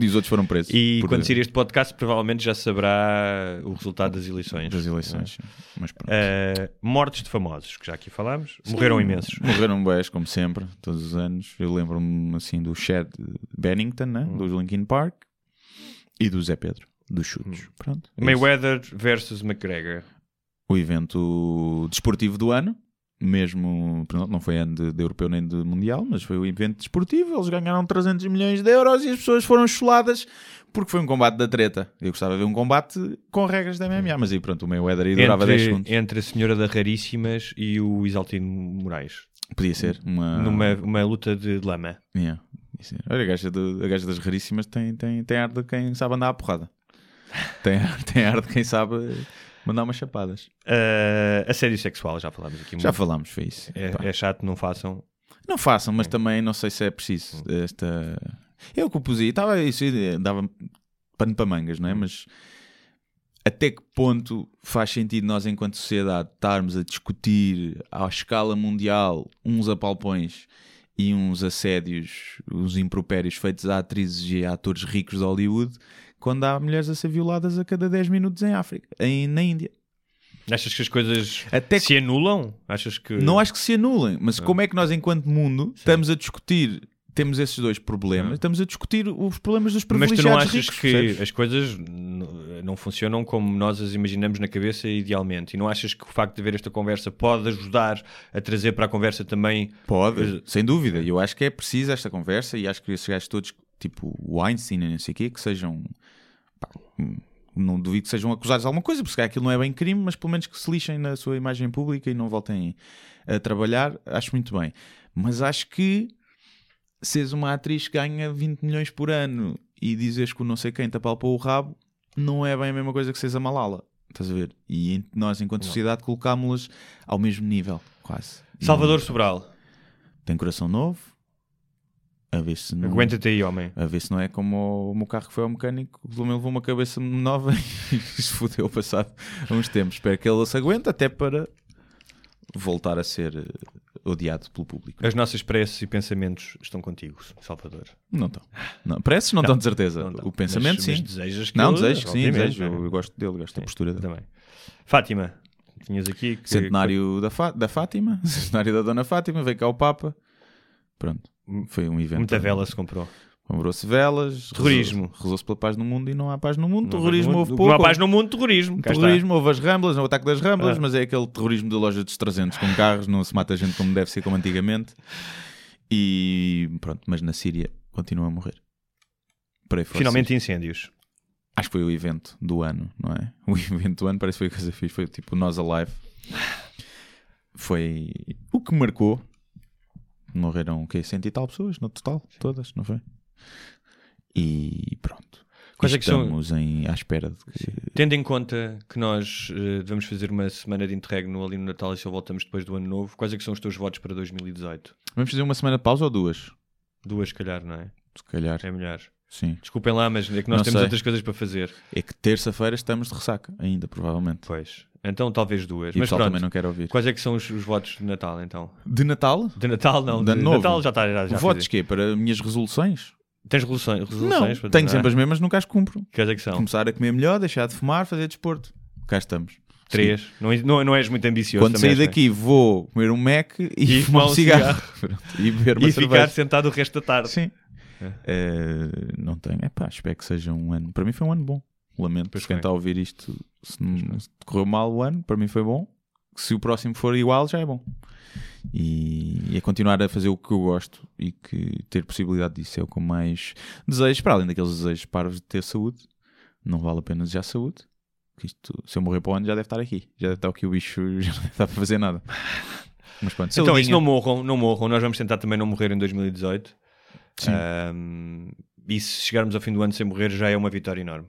E os outros foram presos. E por- quando sair este podcast, provavelmente já saberá o resultado das eleições. das eleições. sim. Mas pronto. Uh, mortes de famosos, que já aqui falámos. Morreram imensos. Morreram bés, como sempre, todos os anos. Eu lembro-me assim do Chad Bennington, né? Hum. do Linkin Park, e do Zé Pedro, dos chutes. Pronto. é isso. Mayweather versus McGregor. O evento desportivo do ano, mesmo, não foi ano de, de europeu nem de mundial, mas foi o evento desportivo. Eles ganharam 300 milhões de euros e as pessoas foram chuladas porque foi um combate da treta. Eu gostava de ver um combate com regras da MMA, mas aí pronto, o Mayweather aí durava 10 segundos. Entre, entre a Senhora da Raríssimas e o Isaltino Moraes. Podia ser uma. Numa uma luta de lama. Yeah. Isso é. Olha, a gaja, do- a gaja das raríssimas tem, tem, tem ar de quem sabe andar à porrada. Tem, tem ar de quem sabe mandar umas chapadas. Uh, assédio sexual, já falámos aqui Já muito. falámos, foi isso. É, é chato, não façam. Não façam, mas também não sei se é preciso esta. Eu aí, estava isso, dava pano para mangas, não é? Mas até que ponto faz sentido nós, enquanto sociedade, estarmos a discutir à escala mundial uns apalpões e uns assédios, uns impropérios feitos a atrizes e a atores ricos de Hollywood, quando há mulheres a ser violadas a cada 10 minutos em África, em, na Índia? Achas que as coisas Até se anulam? Achas que. não acho que se anulem, mas como é que nós, enquanto mundo, estamos a discutir, temos esses dois problemas, estamos a discutir os problemas dos Mas tu não privilegiados achas ricos, que percebes? as coisas não funcionam como nós as imaginamos na cabeça idealmente? E não achas que o facto de haver esta conversa pode ajudar a trazer para a conversa também Pode, sem dúvida. E eu acho que é preciso esta conversa e acho que esses gajos todos, tipo o Einstein e não sei o quê, que sejam... pá, não duvido que sejam acusados de alguma coisa, porque aquilo não é bem crime, mas pelo menos que se lixem na sua imagem pública e não voltem a trabalhar, acho muito bem. Mas acho que seres uma atriz que ganha 20 milhões por ano e dizes que o não sei quem te apalpou o rabo, não é bem a mesma coisa que seres a Malala. Estás a ver? E nós, enquanto sociedade, colocámos-las ao mesmo nível, quase. Salvador Sobral, tem coração novo. A ver se não, aguenta-te aí, homem. a ver se não é como o, o meu carro que foi ao mecânico, pelo menos levou uma cabeça nova e se fodeu passado há uns tempos. Espero que ele se aguente até para voltar a ser eh, odiado pelo público. As nossas preces e pensamentos estão contigo, Salvador. Não estão. Não, preces não estão de certeza. Não. O pensamento Mas- sim. mas desejas que não, desejo que sim, desejo. Eu, eu gosto dele, gosto da postura dele. Também. Fátima, tinhas aqui que... Centenário da, Fá- da Fátima, centenário da Dona Fátima, veio cá o Papa. Pronto, foi um evento. Muita vela se comprou. Comprou-se velas, Terrorismo. rezou- rezou-se pela paz no mundo e não há paz no mundo. Não terrorismo houve pouco. Não há paz no mundo, terrorismo. Terrorismo, houve as ramblas, o ataque das ramblas, Ah. mas é aquele terrorismo da loja dos 300 com carros, não se mata gente como deve ser, como antigamente. E pronto, mas na Síria continua a morrer. Finalmente incêndios. Acho que foi o evento do ano, não é? O evento do ano parece que foi a coisa fixe, foi tipo Nós Alive. Foi o que marcou. Morreram o quê? Cento e tal pessoas no total, todas, não foi? E pronto. Quais é que são- Estamos em, à espera de que Tendo em conta que nós eh, devemos fazer uma semana de interregno ali no Natal e só voltamos depois do Ano Novo, quais é que são os teus votos para 2018? Vamos fazer uma semana de pausa ou duas? Duas, se calhar, não é? Se calhar, É melhor. sim. Desculpem lá, mas é que nós Não temos sei. outras coisas para fazer. É que terça-feira estamos de ressaca, ainda, provavelmente. Pois. Então talvez duas. E mas pronto. também não quer ouvir. Quais é que são os, os votos de Natal, então? De Natal? De Natal, não. De De, Novo? Natal já está. Já, já Votos quê? Para minhas resoluções? Tens resoluções? resoluções Não, tenho sempre não as é? mesmas, nunca as cumpro. Quais é que são? Começar a comer melhor, deixar de fumar, fazer desporto. Cá estamos. Três. Não, não, não és muito ambicioso. Quando sair és, daqui vou comer um Mac e, E fumar um cigarro. Pronto. e beber uma é? E cerveja. ficar sentado o resto da tarde. Sim. Eh, não tenho. É pá, espero que seja um ano. Para mim foi um ano bom. Lamento por quem está a ouvir isto. Se, se correu mal o ano, para mim foi bom. Se o próximo for igual, já é bom. E, e é continuar a fazer o que eu gosto e que ter possibilidade disso é o que eu mais desejo. Para além daqueles desejos parvos de ter saúde, não vale a pena desejar saúde. Isto, se eu morrer para o ano, já deve estar aqui. Já deve estar aqui o bicho, já não deve estar para fazer nada. Mas pronto, Então, isso não morram, não morram. Nós vamos tentar também não morrer em 2018. Sim. Ahm, e se chegarmos ao fim do ano sem morrer, já é uma vitória enorme.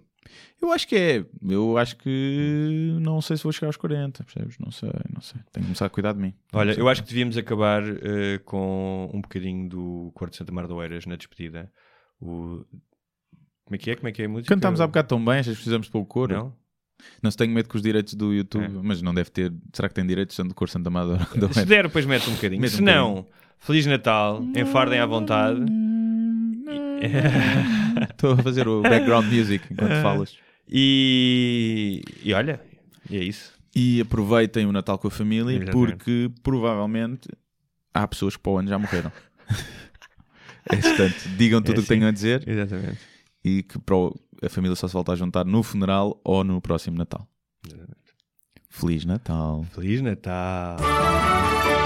Eu acho que é. Eu acho que não sei se vou chegar aos 40, percebes? Não sei, não sei. Tenho que começar a cuidar de mim. Olha, eu acho que devíamos acabar eh, com um bocadinho do de Santa Mar de Oeiras na despedida. O Como é que é? Como é que é a música? Cantámos há bocado tão bem, achas que precisamos pôr o coro? Não? Não se tenho medo com os direitos do YouTube, É. mas não deve ter. Será que tem direitos do cor Santa Amadora? Se der, depois mete um bocadinho. Mete um Se não, Feliz Natal, enfardem à vontade. Estou a fazer o background music enquanto falas. E, e olha, e é isso. E aproveitem o Natal com a família Exatamente. porque provavelmente há pessoas que para o ano já morreram. é, portanto, digam tudo o que assim. tenham a dizer Exatamente. e que a família só se volta a juntar no funeral ou no próximo Natal. Feliz Natal. Feliz Natal. É uma Natal.